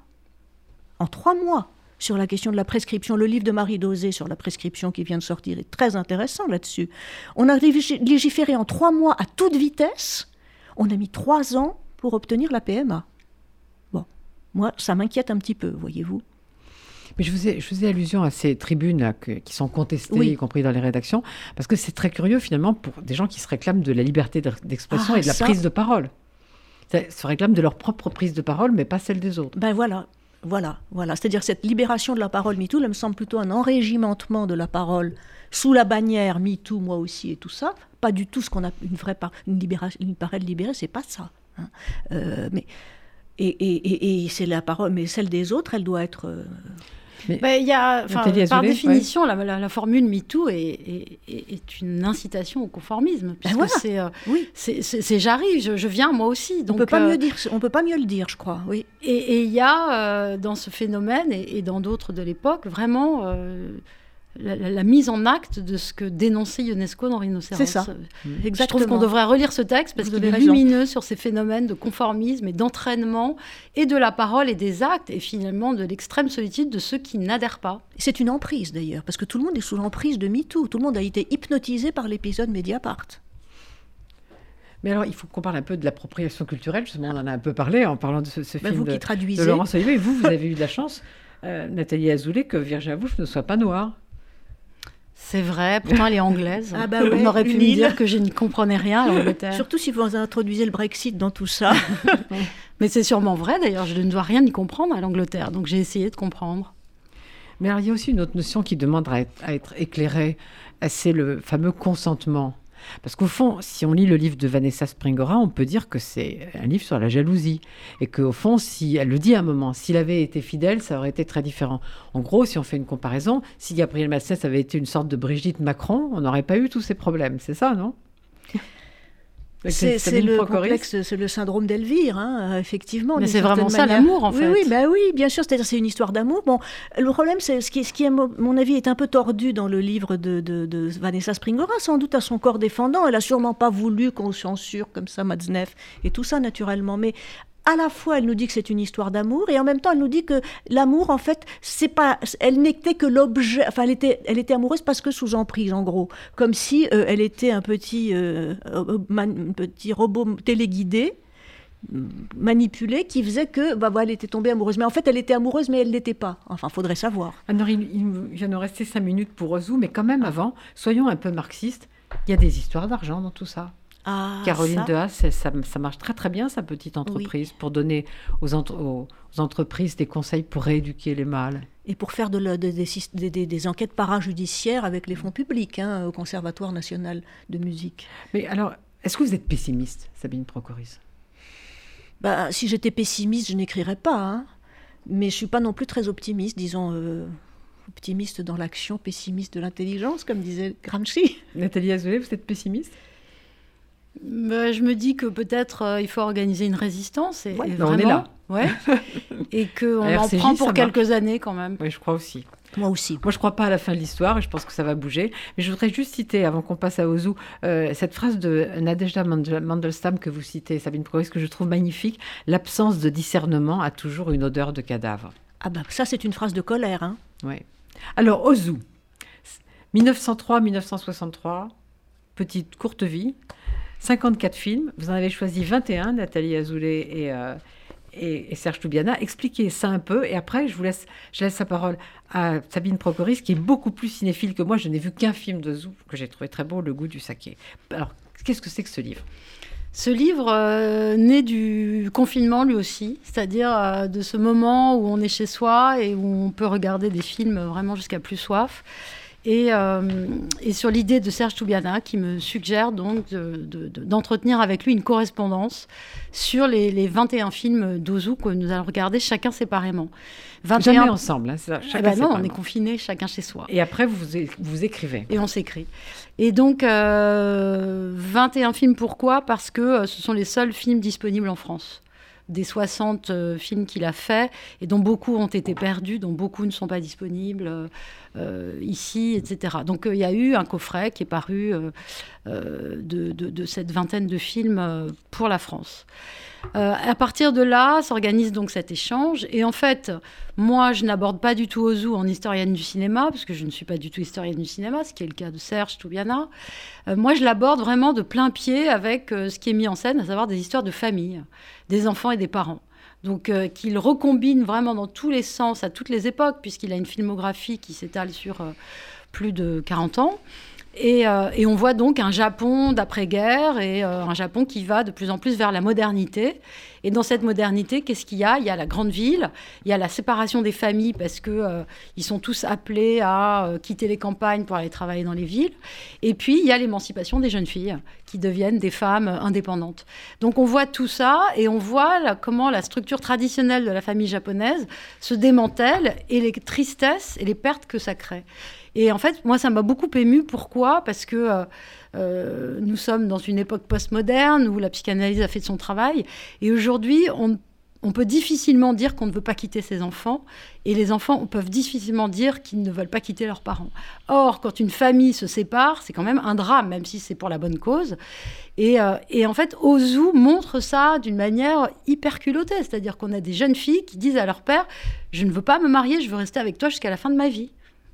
En trois mois sur la question de la prescription. Le livre de Marie Dosé sur la prescription qui vient de sortir est très intéressant là-dessus. On a légif- légiféré en trois mois à toute vitesse. On a mis trois ans pour obtenir la PMA. Bon, moi, ça m'inquiète un petit peu, voyez-vous. Mais je faisais, je faisais allusion à ces tribunes là, que- qui sont contestées, Oui. y compris dans les rédactions, parce que c'est très curieux finalement pour des gens qui se réclament de la liberté de- d'expression Ah, et de la ça. prise de parole. se réclament de leur propre prise de parole, mais pas celle des autres. Ben voilà, voilà, voilà. C'est-à-dire cette libération de la parole MeToo, elle me semble plutôt un enrégimentement de la parole sous la bannière MeToo, moi aussi et tout ça. Pas du tout ce qu'on a une vraie une, libération, une parole libérée, c'est pas ça. Hein. Euh, mais et, et, et, c'est la parole, mais celle des autres, elle doit être. Euh, bah, y a, par définition, la, la, formule MeToo est, est, est, une incitation au conformisme. Ben puisque c'est, euh, oui. c'est, j'arrive, je, viens moi aussi. Donc, on peut pas mieux dire, on peut pas mieux le dire, je crois. Oui. Et il y a dans ce phénomène et, dans d'autres de l'époque vraiment la, mise en acte de ce que dénonçait UNESCO dans Rhinocéros. C'est ça. Exactement. Je trouve qu'on devrait relire ce texte parce qu'il est lumineux sur ces phénomènes de conformisme et d'entraînement et de la parole et des actes et finalement de l'extrême solitude de ceux qui n'adhèrent pas. C'est une emprise d'ailleurs parce que tout le monde est sous l'emprise de MeToo. Tout le monde a été hypnotisé par l'épisode Mediapart. Mais alors, il faut qu'on parle un peu de l'appropriation culturelle. Justement, on en a un peu parlé en parlant de ce, ben, film vous qui traduisez. de Laurence Olivier. Vous, vous avez eu de la chance, euh, Nathalie Azoulay, que Virginia Woolf ne soit pas noire. C'est vrai, pourtant elle est anglaise. Ah bah On aurait pu me dire que je n'y comprenais rien à l'Angleterre. Surtout si vous introduisez le Brexit dans tout ça. Mais c'est sûrement vrai d'ailleurs, je ne dois rien y comprendre à l'Angleterre, donc j'ai essayé de comprendre. Mais alors, il y a aussi une autre notion qui demande à être, à être éclairée, c'est le fameux consentement. Parce qu'au fond, si on lit le livre de Vanessa Springora, on peut dire que c'est un livre sur la jalousie. Et qu'au fond, si elle le dit à un moment, s'il avait été fidèle, ça aurait été très différent. En gros, si on fait une comparaison, si Gabriel Massès avait été une sorte de Brigitte Macron, on n'aurait pas eu tous ces problèmes. C'est ça, non? C'est le complexe, c'est le syndrome d'Elvire, hein, effectivement. Mais c'est vraiment ça l'amour, en fait. Oui, bah oui, bien sûr, c'est-à-dire c'est une histoire d'amour. Bon, le problème, c'est ce qui, ce qui, à mon avis, est un peu tordu dans le livre de, de, de, Vanessa Springora, sans doute à son corps défendant. Elle a sûrement pas voulu qu'on censure comme ça Matzneff et tout ça, naturellement. Mais à la fois elle nous dit que c'est une histoire d'amour et en même temps elle nous dit que l'amour en fait c'est pas elle n'était que l'objet enfin elle était elle était amoureuse parce que sous emprise en gros comme si euh, elle était un petit euh, petit robot téléguidé manipulé qui faisait que bah, voilà, elle était tombée amoureuse. Mais en fait, elle était amoureuse, mais elle l'était pas. Enfin, faudrait savoir. Alors, il, vient de rester cinq minutes pour Ozu, mais quand même avant, soyons un peu marxistes. Il y a des histoires d'argent dans tout ça. Ah, Caroline ça, ça, marche très très bien, sa petite entreprise, pour donner aux, aux, entreprises des conseils pour rééduquer les mâles. Et pour faire de des, des, enquêtes parajudiciaires avec les fonds publics hein, au Conservatoire national de musique. Mais alors, est-ce que vous êtes pessimiste, Sabine Procoris? Bah, Si j'étais pessimiste, je n'écrirais pas. Hein. Mais je suis pas non plus très optimiste, disons. Euh, optimiste dans l'action, pessimiste de l'intelligence, comme disait Gramsci. Nathalie Azoulay, vous êtes pessimiste? Bah, je me dis que peut-être euh, il faut organiser une résistance. Et, vraiment, on est là. Ouais. et qu'on en prend pour quelques années quand même. Oui, je crois aussi. Moi aussi. Moi, je ne crois pas à la fin de l'histoire et je pense que ça va bouger. Mais je voudrais juste citer, avant qu'on passe à Ozu, euh, cette phrase de Nadezhda Mandelstam que vous citez, Sabine Provis, que je trouve magnifique. L'absence de discernement a toujours une odeur de cadavre. Ah bah ça, c'est une phrase de colère. Hein. Oui. Alors, Ozu, 1903-1963, petite courte vie. 54 films. Vous en avez choisi 21, Nathalie Azoulay et, euh, et, Serge Toubiana. Expliquez ça un peu. Et après, je vous laisse, je laisse la parole à Sabine Procoris, qui est beaucoup plus cinéphile que moi. Je n'ai vu qu'un film de Zou que j'ai trouvé très beau, Le goût du saké. Alors, qu'est-ce que c'est que ce livre? Ce livre euh, naît du confinement lui aussi, c'est-à-dire euh, de ce moment où on est chez soi et où on peut regarder des films vraiment jusqu'à plus soif. Euh, et, sur l'idée de Serge Toubiana qui me suggère donc d'entretenir avec lui une correspondance sur les, 21 films d'Ozu que nous allons regarder chacun séparément. 21... Jamais ensemble, hein, ça, eh ben non, on est confinés chacun chez soi. Et après, vous, vous écrivez. Et on s'écrit. Et donc, 21 euh, films, pourquoi? Parce que euh, ce sont les seuls films disponibles en France des 60 euh, films qu'il a fait et dont beaucoup ont été perdus, dont beaucoup ne sont pas disponibles ici, etc. Donc il y a eu un coffret qui est paru de, cette vingtaine de films pour la France. à partir de là, s'organise donc cet échange. Et en fait, moi, je n'aborde pas du tout Ozu en historienne du cinéma, parce que je ne suis pas du tout historienne du cinéma, ce qui est le cas de Serge Toubiana. moi, je l'aborde vraiment de plein pied avec ce qui est mis en scène, à savoir des histoires de famille des enfants et des parents. Donc euh, qu'il recombine vraiment dans tous les sens, à toutes les époques, puisqu'il a une filmographie qui s'étale sur euh, plus de 40 ans. Et, euh, et, on voit donc un Japon d'après-guerre et euh, un Japon qui va de plus en plus vers la modernité. Et dans cette modernité, qu'est-ce qu'il y a? Il y a la grande ville, il y a la séparation des familles parce que euh, ils sont tous appelés à quitter les campagnes pour aller travailler dans les villes. Et puis il y a l'émancipation des jeunes filles qui deviennent des femmes indépendantes. Donc on voit tout ça et on voit comment la structure traditionnelle de la famille japonaise se démantèle et les tristesses et les pertes que ça crée. Et en fait, moi, ça m'a beaucoup ému. Pourquoi? Parce que euh, euh, nous sommes dans une époque postmoderne où la psychanalyse a fait de son travail. Et aujourd'hui, on, on, peut difficilement dire qu'on ne veut pas quitter ses enfants. Et les enfants peuvent difficilement dire qu'ils ne veulent pas quitter leurs parents. Or, quand une famille se sépare, c'est quand même un drame, même si c'est pour la bonne cause. Et, euh, et en fait, Ozu montre ça d'une manière hyper culottée. C'est-à-dire qu'on a des jeunes filles qui disent à leur père Je ne veux pas me marier, je veux rester avec toi jusqu'à la fin de ma vie.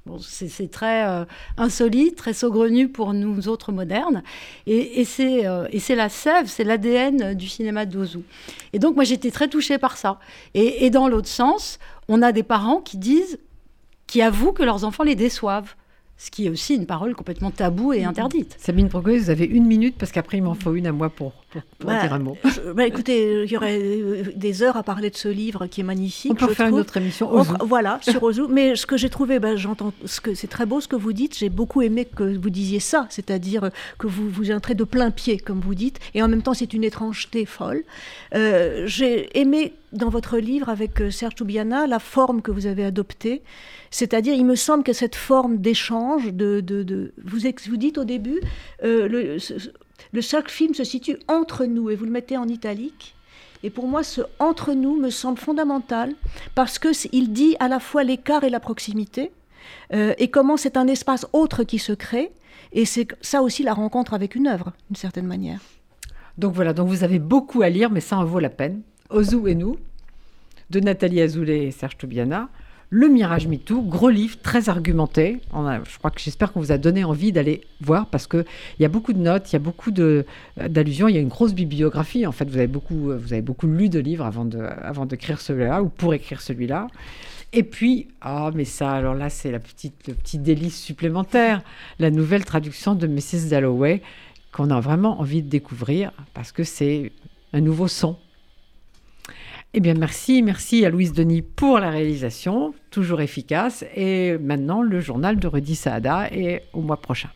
Bon, c'est très euh, insolite, très saugrenu pour nous autres modernes. Et, et c'est euh, la sève, c'est l'ADN du cinéma d'Ozu. Et donc, moi, j'étais très touchée par ça. Et, et dans l'autre sens, on a des parents qui disent, qui avouent que leurs enfants les déçoivent ce qui est aussi une parole complètement taboue et interdite. Sabine Procois, vous avez une minute parce qu'après il m'en faut une à moi pour, pour, pour bah, dire un mot. Je, bah, écoutez, il y aurait euh, des heures à parler de ce livre qui est magnifique. On peut faire trouve. une autre émission. Ozu. On, voilà, sur Ozu. Mais ce que j'ai trouvé, bah, j'entends, ce que c'est très beau ce que vous dites. J'ai beaucoup aimé que vous disiez ça, c'est-à-dire que vous vous entrez de plein pied, comme vous dites, et en même temps c'est une étrangeté folle. Euh, j'ai aimé dans votre livre avec euh, Serge Toubiana la forme que vous avez adoptée. C'est-à-dire, il me semble que cette forme d'échange, de, de, de, vous, vous dites au début, euh, le, le chaque film se situe entre nous, et vous le mettez en italique. Et pour moi, ce entre nous me semble fondamental parce que il dit à la fois l'écart et la proximité, euh, et comment c'est un espace autre qui se crée. Et c'est ça aussi la rencontre avec une œuvre, d'une certaine manière. Donc voilà, donc vous avez beaucoup à lire, mais ça en vaut la peine. Ozu et nous, de Nathalie Azoulay et Serge Toubiana. Le Mirage MeToo, gros livre, très argumenté. On a, je crois que j'espère qu'on vous a donné envie d'aller voir parce qu'il y a beaucoup de notes, il y a beaucoup d'allusions, il y a une grosse bibliographie. En fait, vous avez beaucoup, vous avez beaucoup lu de livres avant d'écrire de, avant celui-là ou pour écrire celui-là. Et puis, ah, mais ça, alors là, c'est la petite, le petit délice supplémentaire, la nouvelle traduction de Mrs. Dalloway qu'on a vraiment envie de découvrir parce que c'est un nouveau son. Eh bien, merci, merci à Louise Denis pour la réalisation, toujours efficace. Et maintenant, le journal de Rudy Saada est au mois prochain.